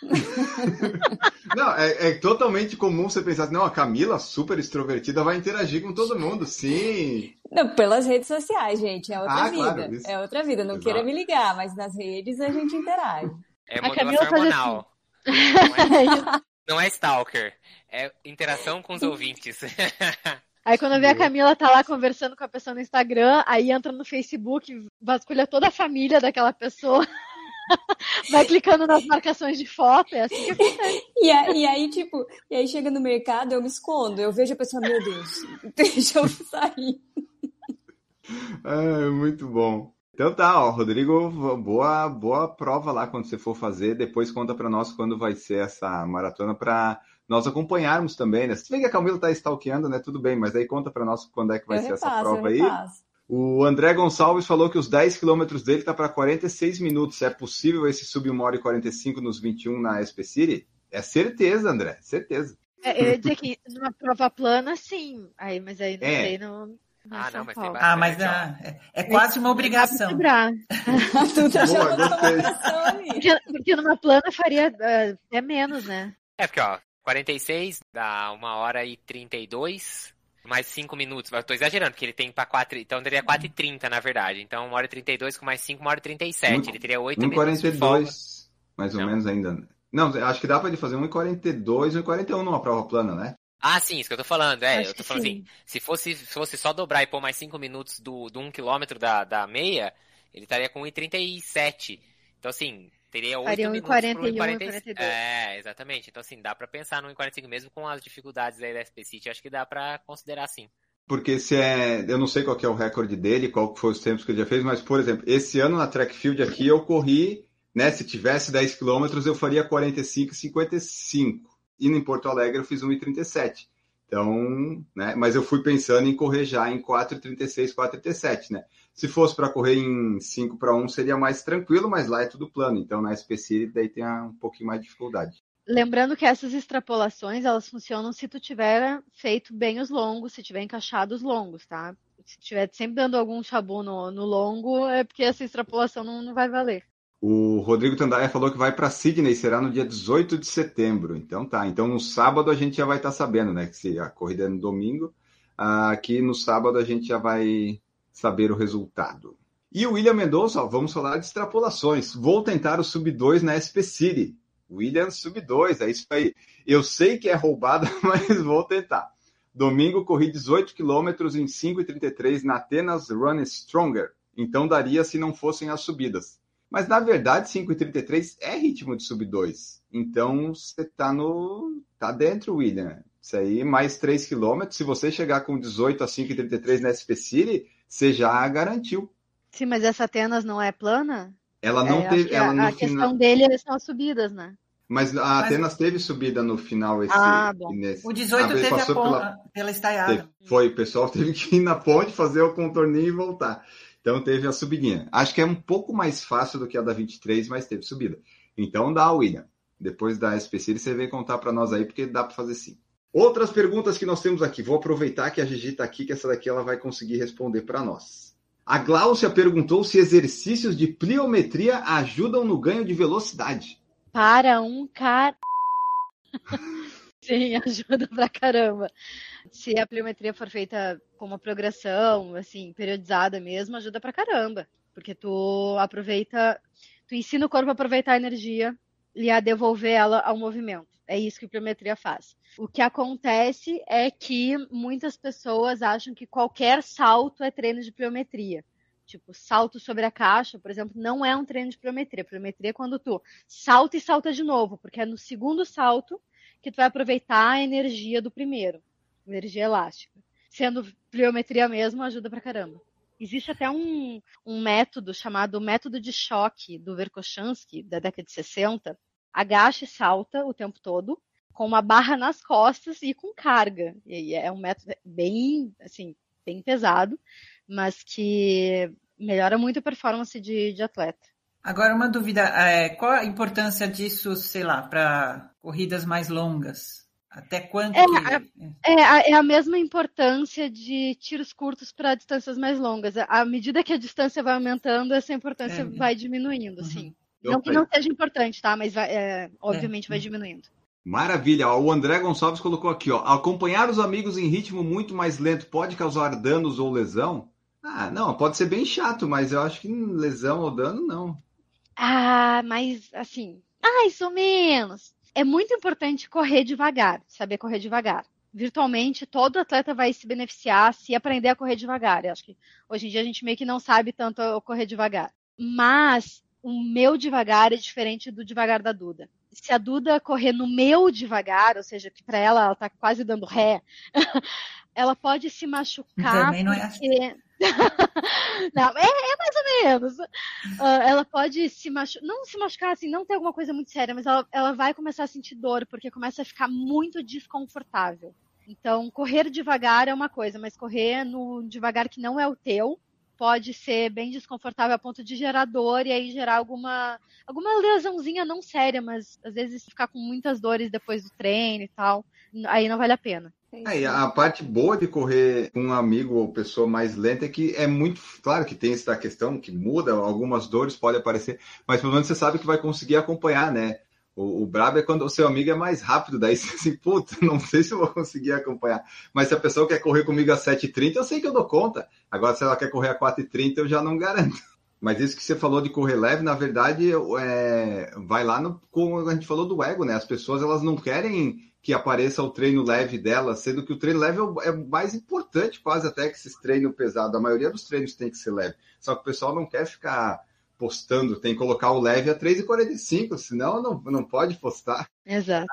(laughs) Não, é, é, totalmente comum você pensar, não, a Camila, super extrovertida, vai interagir com todo mundo, sim. Não, pelas redes sociais, gente, é outra ah, vida. Claro, é outra vida, não Exato. queira me ligar, mas nas redes a gente interage. É modulação hormonal. Assim. Não é stalker, é interação com os (laughs) ouvintes. (laughs) Aí quando vê a Camila tá lá conversando com a pessoa no Instagram, aí entra no Facebook, vasculha toda a família daquela pessoa. (laughs) Vai clicando nas marcações de foto, é assim que acontece. E, e aí, tipo, e aí chega no mercado, eu me escondo, eu vejo a pessoa, meu Deus, (laughs) deixa eu sair. É, muito bom. Então tá, ó, Rodrigo, boa, boa prova lá quando você for fazer. Depois conta para nós quando vai ser essa maratona para nós acompanharmos também, né? Se bem que a Camila tá stalkeando, né? Tudo bem, mas aí conta para nós quando é que vai eu ser repasso, essa prova aí. O André Gonçalves falou que os 10 quilômetros dele tá para 46 minutos. É possível esse subir 1 hora e 45 nos 21 na SP City? É certeza, André, certeza. É, eu ia dizer que numa prova plana, sim. Aí, mas aí não é. sei, não, ah, não, mas tem Ah, mas é, é quase uma obrigação. (laughs) tu tá porque, porque numa plana faria uh, é menos, né? É, porque, ó, 46 dá 1 hora e 32, mais 5 minutos. Eu tô exagerando, porque ele tem para 4. Então daria 4 e 30, na verdade. Então 1 hora e 32 com mais 5, 1 hora e 37. ele teria 8 minutos. 42, mais ou não. menos ainda. Não, acho que dá pra ele fazer 1,42, 1,41 numa prova plana, né? Ah, sim, isso que eu tô falando. É, Acho eu tô falando sim. assim, se fosse, se fosse só dobrar e pôr mais 5 minutos do, do 1 km da, da meia, ele estaria com 1,37. Então, assim, teria 8 Faria minutos 41, 42. É, exatamente. Então, assim, dá pra pensar no 1,45 mesmo com as dificuldades aí da SP City. Acho que dá pra considerar sim. Porque se é. Eu não sei qual é o recorde dele, qual foi os tempos que ele já fez, mas, por exemplo, esse ano na track field aqui eu corri, né? Se tivesse 10 quilômetros, eu faria 45 55 e em Porto Alegre eu fiz 1,37. Então, né, mas eu fui pensando em correr já em 4,36, 4,37, né? Se fosse para correr em 5 para 1 seria mais tranquilo, mas lá é tudo plano. Então na SPC daí tem um pouquinho mais de dificuldade. Lembrando que essas extrapolações, elas funcionam se tu tiver feito bem os longos, se tiver encaixado os longos, tá? Se tiver sempre dando algum chabu no, no longo, é porque essa extrapolação não, não vai valer. O Rodrigo Tandaia falou que vai para Sydney, será no dia 18 de setembro. Então tá. Então no sábado a gente já vai estar tá sabendo, né? Que se a corrida é no domingo, aqui no sábado a gente já vai saber o resultado. E o William Mendonça, vamos falar de extrapolações. Vou tentar o sub 2 na SP City. William sub 2, é isso aí. Eu sei que é roubada, (laughs) mas vou tentar. Domingo corri 18 quilômetros em 5,33 na Atenas Run Stronger. Então daria se não fossem as subidas. Mas na verdade, 5,33 é ritmo de sub 2. Então você tá no. tá dentro, William. Isso aí, mais 3 km. Se você chegar com 18 a 5,33 na SP City, você já garantiu. Sim, mas essa Atenas não é plana? Ela não É, teve. Ela a, no a final- questão dele são as subidas, né? Mas a Mas- Atenas teve subida no final esse. Ah, bom. nesse. O 18 Ah, teve a ponta pela- pela, estaiada. Teve. Foi, o pessoal (laughs) teve que ir na ponte, fazer o contorninho e voltar. Então teve a subidinha. Acho que é um pouco mais fácil do que a da 23, mas teve subida. Então dá, William. Depois da SPC você vem contar para nós aí, porque dá para fazer sim. Outras perguntas que nós temos aqui. Vou aproveitar que a Gigi está aqui, que essa daqui ela vai conseguir responder para nós. A Gláucia perguntou se exercícios de pliometria ajudam no ganho de velocidade. Para um cara. Sim, ajuda pra caramba. Se a pliometria for feita com uma progressão, assim, periodizada mesmo, ajuda pra caramba. Porque tu aproveita, tu ensina o corpo a aproveitar a energia e a devolver ela ao movimento. É isso que pliometria faz. O que acontece é que muitas pessoas acham que qualquer salto é treino de pliometria. Tipo, salto sobre a caixa, por exemplo, não é um treino de pliometria. Pliometria é quando tu salta e salta de novo, porque é no segundo salto que tu vai aproveitar a energia do primeiro, energia elástica. Sendo pliometria mesmo, ajuda pra caramba. Existe até um, um método chamado método de choque do Verkhochansky, da década de 60. Agacha e salta o tempo todo, com uma barra nas costas e com carga. E é um método bem, assim, bem pesado, mas que melhora muito a performance de, de atleta. Agora, uma dúvida: é, qual a importância disso, sei lá, para corridas mais longas? Até quanto É, que. É a, é a mesma importância de tiros curtos para distâncias mais longas. À medida que a distância vai aumentando, essa importância É. vai diminuindo, Uhum. sim. Não que não seja importante, tá? Mas vai, é, obviamente vai Uhum. diminuindo. Maravilha. O André Gonçalves colocou aqui, ó. Acompanhar os amigos em ritmo muito mais lento pode causar danos ou lesão? Ah, não, pode ser bem chato, mas eu acho que lesão ou dano não. Ah, mas assim, mais ou menos. É muito importante correr devagar, saber correr devagar. Virtualmente, todo atleta vai se beneficiar se aprender a correr devagar. Eu acho que hoje em dia a gente meio que não sabe tanto o correr devagar. Mas o meu devagar é diferente do devagar da Duda. Se a Duda correr no meu devagar, ou seja, que para ela ela tá quase dando ré, (laughs) ela pode se machucar Também não é assim. porque (laughs) não, é, é mais ou menos. Ah, ela pode se machucar, não se machucar assim, não ter alguma coisa muito séria, mas ela, ela vai começar a sentir dor, porque começa a ficar muito desconfortável. Então, correr devagar é uma coisa, mas correr no devagar que não é o teu pode ser bem desconfortável a ponto de gerar dor e aí gerar alguma, alguma lesãozinha não séria, mas às vezes ficar com muitas dores depois do treino e tal, aí não vale a pena. A parte boa de correr com um amigo ou pessoa mais lenta é que é muito. Claro que tem essa questão que muda, algumas dores podem aparecer, mas pelo menos você sabe que vai conseguir acompanhar, né? O, o brabo é quando o seu amigo é mais rápido, daí você (laughs) assim, puta, não sei se eu vou conseguir acompanhar. Mas se a pessoa quer correr comigo a 7h30, eu sei que eu dou conta. Agora, se ela quer correr a 4h30, eu já não garanto. (laughs) Mas isso que você falou de correr leve, na verdade, é, vai lá no. Como a gente falou do ego, né? As pessoas elas não querem que apareça o treino leve delas, sendo que o treino leve é o- é mais importante, quase até que esses treinos pesados. A maioria dos treinos tem que ser leve. Só que o pessoal não quer ficar postando, tem que colocar o leve a 3,45, senão não, não pode postar. Exato.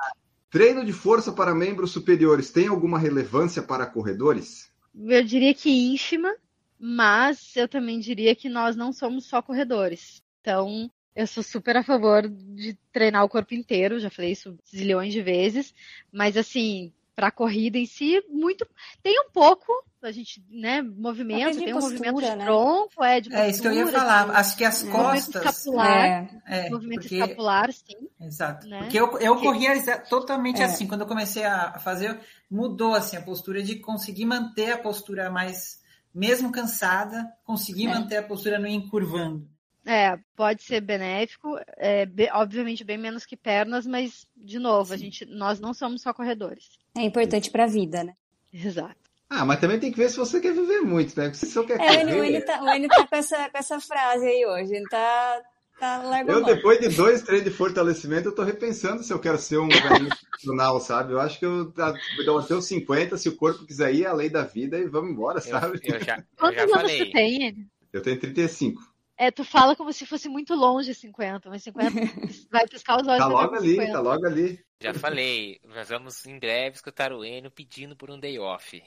Treino de força para membros superiores tem alguma relevância para corredores? Eu diria que ínfima, mas eu também diria que nós não somos só corredores. Então, eu sou super a favor de treinar o corpo inteiro, já falei isso zilhões de vezes, mas assim, para corrida em si, muito tem um pouco, a gente, né, movimento, tem um movimento postura, de né? tronco, é de É isso que eu ia postura, falar. de Acho que as movimento costas. escapular, É, É, movimento porque- escapular, sim. Exato. né? Porque eu, eu Porque- corria totalmente É. assim. Quando eu comecei a fazer, mudou assim a postura de conseguir manter a postura mais, mesmo cansada, conseguir É. manter a postura não encurvando. É, pode ser benéfico, é, be- obviamente bem menos que pernas, mas de novo, a gente, nós não somos só corredores. é importante pra vida, né? Exato. Ah, mas também tem que ver se você quer viver muito, né? Se você quer É, o Enio, o. Enio tá, o Enio tá com, essa, com essa frase aí hoje. Ele tá, tá largo a Eu, depois de dois treinos de fortalecimento, eu tô repensando se eu quero ser um profissional, sabe? Eu acho que eu eu até os 50, se o corpo quiser ir, é a lei da vida e vamos embora, Eu, sabe? eu já, eu Quantos já anos falei. tu tem? Eu tenho 35. É, tu fala como se fosse muito longe 50, mas 50 (laughs) vai piscar os olhos Tá logo ali, 50. tá logo ali. Já falei, nós vamos em breve escutar o Enio pedindo por um day off.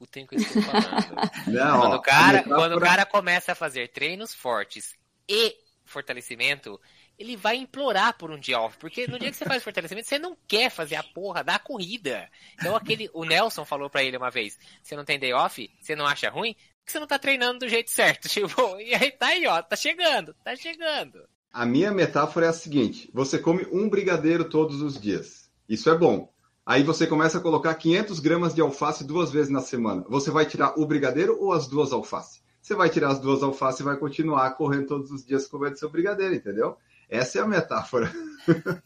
Escutem o que eu estou falando. (laughs) Não, quando, ó, o cara, quando o cara começa a fazer treinos fortes e fortalecimento, ele vai implorar por um dia off. Porque no dia que você faz fortalecimento, você não quer fazer a porra da corrida. Então aquele. O Nelson falou pra ele uma vez: você não tem day off? Você não acha ruim? Porque você não tá treinando do jeito certo. (laughs) Tipo, e aí tá aí, ó, tá chegando, tá chegando. A minha metáfora é a seguinte: você come um brigadeiro todos os dias. Isso é bom. Aí você começa a colocar 500 gramas de alface duas vezes na semana. Você vai tirar o brigadeiro ou as duas alfaces? Você vai tirar as duas alfaces e vai continuar correndo todos os dias comendo seu brigadeiro, entendeu? Essa é a metáfora. (laughs)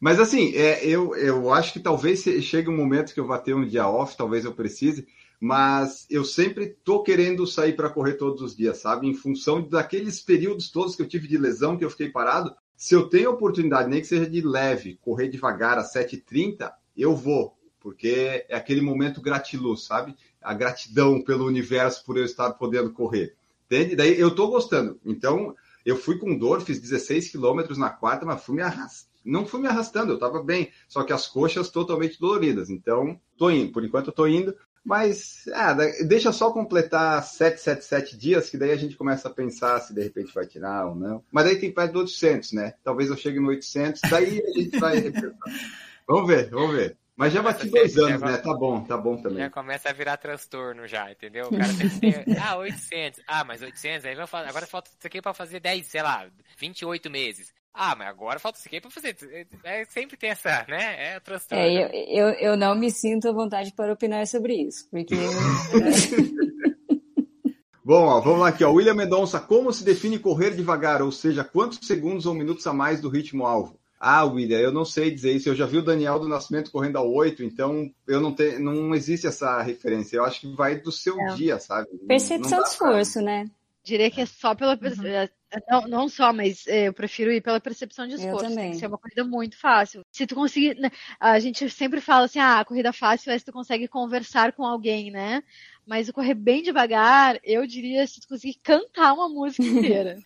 Mas assim, é, eu, eu acho que talvez chegue um momento que eu vá ter um dia off, talvez eu precise, mas eu sempre tô querendo sair para correr todos os dias, sabe? Em função daqueles períodos todos que eu tive de lesão, que eu fiquei parado, se eu tenho oportunidade, nem que seja de leve, correr devagar às 7h30, eu vou, porque é aquele momento gratiluz, sabe? A gratidão pelo universo por eu estar podendo correr. Entende? Daí eu tô gostando. Então, eu fui com dor, fiz 16 quilômetros na quarta, mas fui me arrastando. Não fui me arrastando, eu tava bem, só que as coxas totalmente doloridas. Então, tô indo. Por enquanto eu tô indo, mas ah, deixa só completar 7, 7, 7 dias, que daí a gente começa a pensar se de repente vai tirar ou não. Mas daí tem perto do 800, né? Talvez eu chegue no 800, daí a gente vai (laughs) repensar. Vamos ver, vamos ver. Mas já bati dois anos, né? Tá bom, tá bom também. Já começa a virar transtorno já, entendeu? O cara tem, (laughs) ah, 800. Ah, mas 800, aí vai falar, agora falta isso aqui pra fazer 10, sei lá, 28 meses. Ah, mas agora falta isso aqui pra fazer. É, sempre tem essa, né? É transtorno. É, eu, eu, eu não me sinto à vontade para opinar sobre isso, porque (laughs) Bom, ó, vamos lá aqui, ó. William Mendonça, como se define correr devagar? Ou seja, quantos segundos ou minutos a mais do ritmo alvo? Ah, William, eu não sei dizer isso. Eu já vi o Daniel do Nascimento correndo a 8, então eu não tenho, não existe essa referência. Eu acho que vai do seu É. dia, sabe? Percepção não de pra- esforço, né? Diria que é só pela. perce- é, Não, não só, mas é, eu prefiro ir pela percepção de Eu esforço. Tem também. que ser uma corrida muito fácil. Se tu conseguir. né, A gente sempre fala assim, ah, a corrida fácil é se tu consegue conversar com alguém, né? Mas o correr bem devagar, eu diria se tu conseguir cantar uma música (laughs) inteira.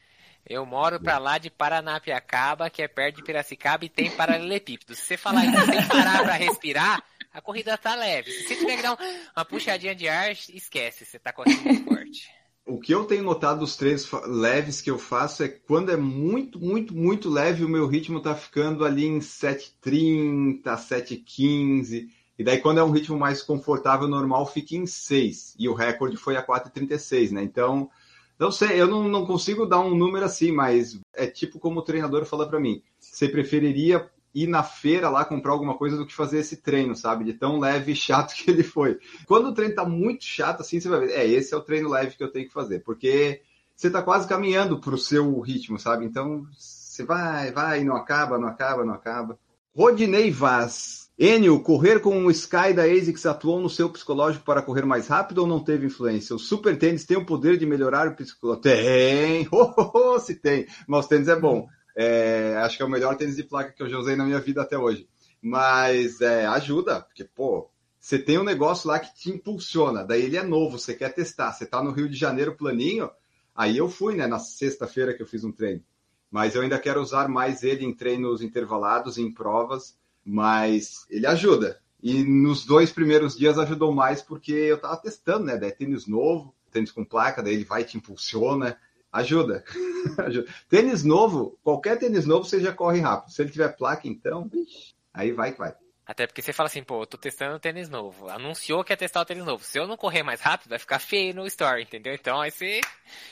Eu moro pra lá de Paranapiacaba, que é perto de Piracicaba e tem paralelepípedo. Se você falar isso sem parar pra respirar, a corrida tá leve. Se você tiver que dar um- uma puxadinha de ar, esquece, você tá correndo muito forte. O que eu tenho notado dos treinos leves que eu faço é quando é muito, muito, muito leve, o meu ritmo tá ficando ali em 7,30, 7,15. E daí, quando é um ritmo mais confortável, normal, fica em 6. E o recorde foi a 4,36, né? Então, não sei, eu não, não consigo dar um número assim, mas é tipo como o treinador fala para mim. Você preferiria ir na feira lá comprar alguma coisa do que fazer esse treino, sabe? De tão leve e chato (laughs) que ele foi. Quando o treino tá muito chato assim, você vai ver, é, esse é o treino leve que eu tenho que fazer, porque você tá quase caminhando pro seu ritmo, sabe? Então, você vai, vai, não acaba, não acaba, não acaba. Rodinei Vaz. Enio, correr com o Sky da ASICS atuou no seu psicológico para correr mais rápido ou não teve influência? O Super Tênis tem o poder de melhorar o psicológico? Tem! (laughs) Oh, oh, oh, se tem! Mas o tênis é bom. É, acho que é o melhor tênis de placa que eu já usei na minha vida até hoje. Mas é, ajuda, porque, pô, você tem um negócio lá que te impulsiona, daí ele é novo, você quer testar. Você tá no Rio de Janeiro planinho, aí eu fui, né, na sexta-feira que eu fiz um treino. Mas eu ainda quero usar mais ele em treinos intervalados, em provas, mas ele ajuda. E nos dois primeiros dias ajudou mais porque eu tava testando, né? Daí tênis novo, tênis com placa, daí ele vai e te impulsiona. Ajuda. (laughs) Ajuda. Tênis novo, qualquer tênis novo você já corre rápido. Se ele tiver placa, então, vixi, aí vai que vai. Até porque você fala assim, pô, eu tô testando tênis novo. Anunciou que ia testar o tênis novo. Se eu não correr mais rápido, vai ficar feio no story, entendeu? Então aí você.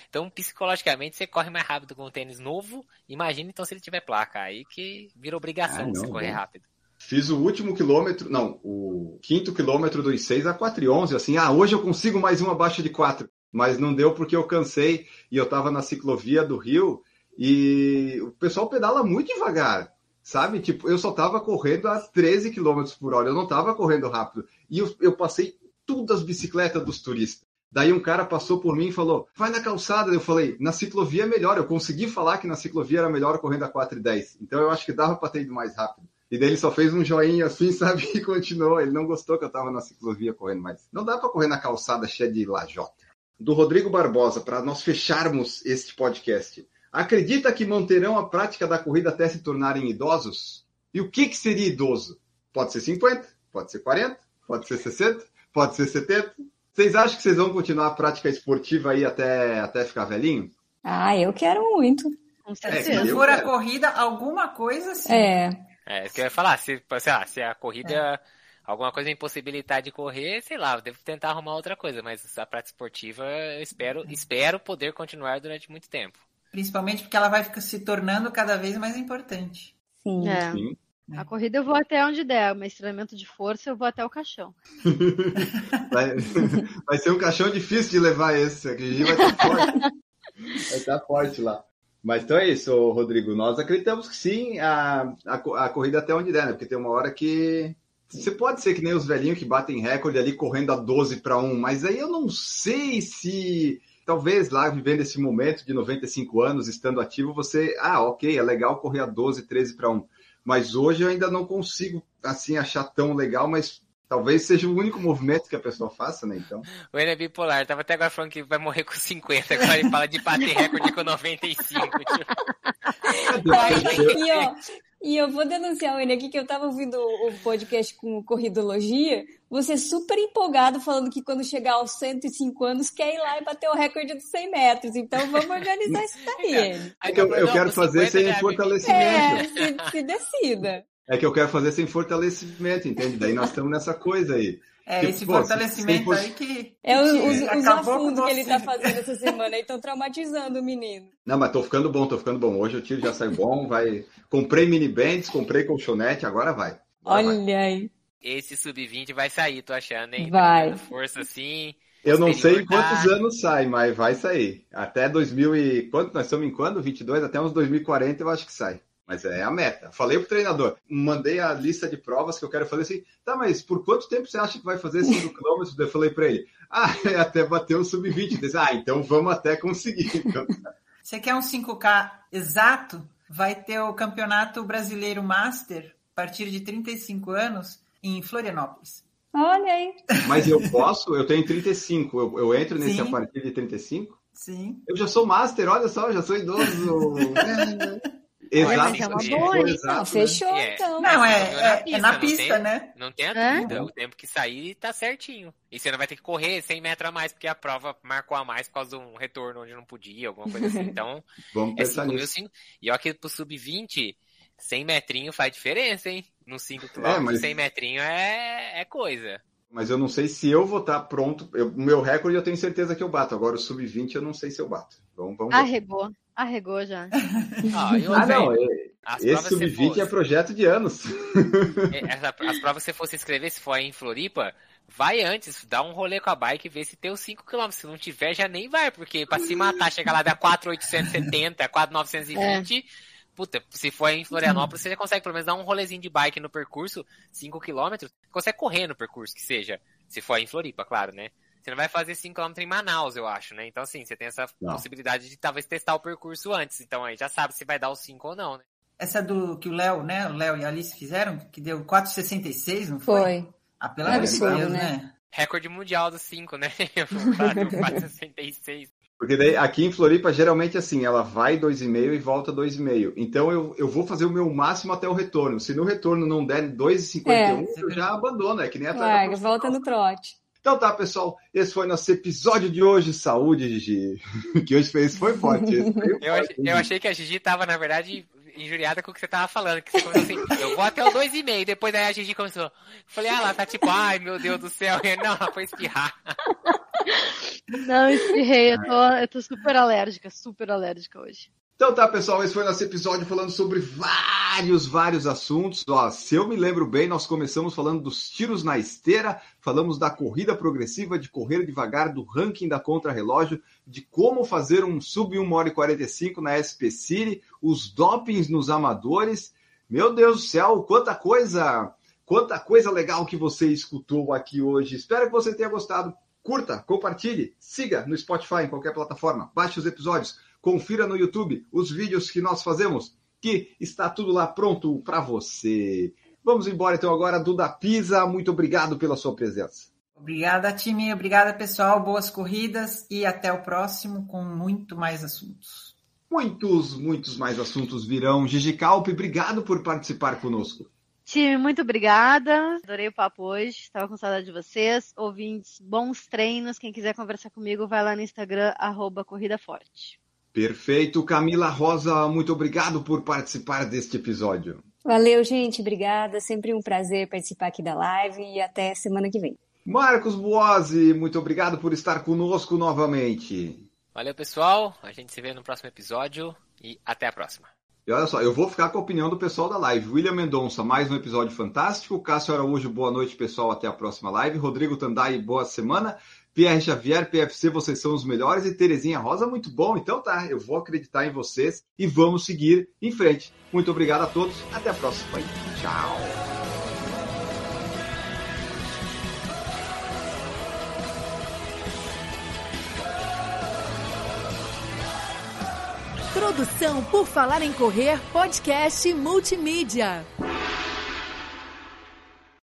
Então, psicologicamente, você corre mais rápido com um tênis novo. Imagina então se ele tiver placa. Aí que vira obrigação Ah, não, você correr não. rápido. Fiz o último quilômetro, não, o quinto quilômetro dos 6 a 4 e 11, assim, ah, hoje eu consigo mais um abaixo de 4, mas não deu porque eu cansei e eu tava na ciclovia do Rio e o pessoal pedala muito devagar, sabe? Tipo, eu só tava correndo a 13 km por hora, eu não tava correndo rápido. E eu, eu passei tudo as bicicletas dos turistas. Daí um cara passou por mim e falou, vai na calçada. Eu falei, na ciclovia é melhor. Eu consegui falar que na ciclovia era melhor correndo a 4 e 10. Então eu acho que dava para ter ido mais rápido. E daí ele só fez um joinha assim, (laughs) sabe? E continuou. Ele não gostou que eu tava na ciclovia correndo mais. Não dá para correr na calçada cheia de lajota. Do Rodrigo Barbosa, para nós fecharmos este podcast. Acredita que manterão a prática da corrida até se tornarem idosos? E o que, que seria idoso? Pode ser 50, pode ser 40, pode ser 60, pode ser 70. Vocês acham que vocês vão continuar a prática esportiva aí até, até ficar velhinho? Ah, eu quero muito. Com É, Se certeza. eu for a corrida, alguma coisa sim. É, É, isso que eu ia falar, se, sei lá, se a corrida, alguma coisa me impossibilitar de correr, sei lá, eu devo tentar arrumar outra coisa, mas a prática esportiva eu espero, espero poder continuar durante muito tempo. Principalmente porque ela vai ficar se tornando cada vez mais importante. sim. É. Sim. A corrida eu vou até onde der, mas treinamento de força eu vou até o caixão. (laughs) Vai, (laughs) vai ser um caixão difícil de levar esse. A Gigi vai estar forte. (laughs) Vai estar forte lá. Mas então é isso, Rodrigo. Nós acreditamos que sim, a, a, a corrida até onde der, né? Porque tem uma hora que. Você pode ser que nem os velhinhos que batem recorde ali correndo a 12 para 1, mas aí eu não sei se. Talvez lá vivendo esse momento de 95 anos, estando ativo, você. Ah, ok, é legal correr a 12, 13 para 1. Mas hoje eu ainda não consigo, assim, achar tão legal, mas talvez seja o único movimento que a pessoa faça, né? Então. O Enio é bipolar, tava até agora falando que vai morrer com 50, agora ele fala de bater recorde com 95. Tipo, Aí, e, ó, e eu vou denunciar o Enio aqui que eu tava ouvindo o podcast com o Corridologia, você super empolgado falando que quando chegar aos 105 anos quer ir lá e bater o recorde dos 100 metros. Então vamos organizar isso daí. Aí É que eu, não, eu não, quero fazer 50 sem é fortalecimento. É, se, se decida. É que eu quero fazer sem fortalecimento, entende? Daí nós estamos nessa coisa aí. É Tipo, esse pô, fortalecimento for- aí que, É os, os, os afundos que ele tá fazendo essa semana aí estão traumatizando o menino. Não, mas tô ficando bom, tô ficando bom. Hoje o tiro já saiu bom, vai. Comprei mini bands, comprei colchonete, agora vai. Agora vai. Olha aí. Esse sub-20 vai sair, tô achando, hein? Vai. Treinando Força assim. Eu não sei quantos tá- anos sai, mas vai sair. Até 2000 e... Quanto nós estamos em quando? 22? Até uns 2040 eu acho que sai. Mas é a meta. Falei pro treinador, mandei a lista de provas que eu quero fazer assim. Tá, mas por quanto tempo você acha que vai fazer 5 km? (laughs) Eu falei pra ele, ah, é até bater o sub-20. Ele disse, Ah, então vamos até conseguir. (laughs) Então, Você quer um 5K exato? Vai ter o Campeonato Brasileiro Master, a partir de 35 anos, em Florianópolis. Olha aí. Mas eu (laughs) posso, eu tenho 35. Eu, eu entro nesse Sim. a partir de 35? Sim. Eu já sou master, olha só, eu já sou idoso. Exato. mas é uma boa, Não, né? fechou É. então. Não, é, é, é na não pista, tem- né? Não tem a É? dúvida, o tempo que sair tá certinho. E você não vai ter que correr 100 metros a mais, porque a prova marcou a mais por causa de um retorno onde não podia, alguma coisa assim. (laughs) Então, Vamos é pensar 5 mil, nisso. 5. E ó que pro sub-20, 100 metrinho faz diferença, hein? Nos 5 km, É, mas- 100 metrinho é, é coisa. Mas eu não sei se eu vou estar pronto. Eu- O meu recorde eu tenho certeza que eu bato. Agora o sub-20 eu não sei se eu bato. Vamos, vamos ver. Arregou. Já. Ó, e Ah, não. é- as Esse você sub-20 é fosse- projeto de anos. É, essa- as provas que você for se inscrever, se for aí em Floripa, vai antes, dá um rolê com a bike e vê se tem os 5km. Se não tiver, já nem vai, porque pra se matar, chegar lá, dá 4,870, 4,920. Puta, se for em Florianópolis, você já consegue pelo menos dar um rolezinho de bike no percurso, 5km. Consegue correr no percurso, que seja. Se for em Floripa, claro, né? Você não vai fazer 5km em Manaus, eu acho, né? Então, assim, você tem essa Não. possibilidade de talvez testar o percurso antes. Então, aí já sabe se vai dar os 5 ou não, né? Essa do que o Léo, né? O Léo e a Alice fizeram, que deu 4,66, não foi? Foi. Ah, pelo É amor de absurdo, Deus, né? né? Recorde mundial dos 5, né? (laughs) 4,66. Porque daí aqui em Floripa, geralmente assim, ela vai 2,5 e volta 2,5. Então eu, eu vou fazer o meu máximo até o retorno. Se no retorno não der 2,51, É. eu já abandono. É que nem Larga, profissional. volta no trote. Então tá, pessoal. Esse foi nosso episódio de hoje. Saúde, Gigi. (laughs) Que hoje fez, foi forte. Eu, eu achei que a Gigi tava, na verdade, injuriada com o que você tava falando. Que você começou assim, eu vou até o 2,5. Depois aí a Gigi começou. Eu falei, ah, ela tá tipo, ai meu Deus do céu. Eu, (laughs) Não, ela foi espirrar. Não, espirrei. Eu tô, eu tô super alérgica, super alérgica hoje. Então tá, pessoal, esse foi nosso episódio falando sobre vários, vários assuntos. Ó, se eu me lembro bem, nós começamos falando dos tiros na esteira, falamos da corrida progressiva, de correr devagar, do ranking da contra-relógio, de como fazer um sub 1 hora e 45 na SP City, os dopings nos amadores. Meu Deus do céu, quanta coisa! Quanta coisa legal que você escutou aqui hoje. Espero que você tenha gostado. Curta, compartilhe, siga no Spotify, em qualquer plataforma, baixe os episódios, confira no YouTube os vídeos que nós fazemos, que está tudo lá pronto para você. Vamos embora então agora, Duda Pisa, muito obrigado pela sua presença. Obrigada, time. Obrigada, pessoal. Boas corridas e até o próximo com muito mais assuntos. Muitos, muitos mais assuntos virão. Gigi Calpe, obrigado por participar conosco. Time, muito obrigada. Adorei o papo hoje. Estava com saudade de vocês. Ouvintes, bons treinos. Quem quiser conversar comigo, vai lá no Instagram, arroba Corrida Forte. Perfeito. Camila Rosa, muito obrigado por participar deste episódio. Valeu, gente. Obrigada. Sempre um prazer participar aqui da live e até semana que vem. Marcos Buozzi, muito obrigado por estar conosco novamente. Valeu, pessoal. A gente se vê no próximo episódio e até a próxima. E olha só, eu vou ficar com a opinião do pessoal da live. William Mendonça, mais um episódio fantástico. Cássio Araújo, boa noite, pessoal. Até a próxima live. Rodrigo Tandai, boa semana. Pierre Xavier, PFC, vocês são os melhores. E Terezinha Rosa, muito bom. Então tá, eu vou acreditar em vocês e vamos seguir em frente. Muito obrigado a todos. Até a próxima. Tchau. Produção por Falar em Correr, podcast multimídia.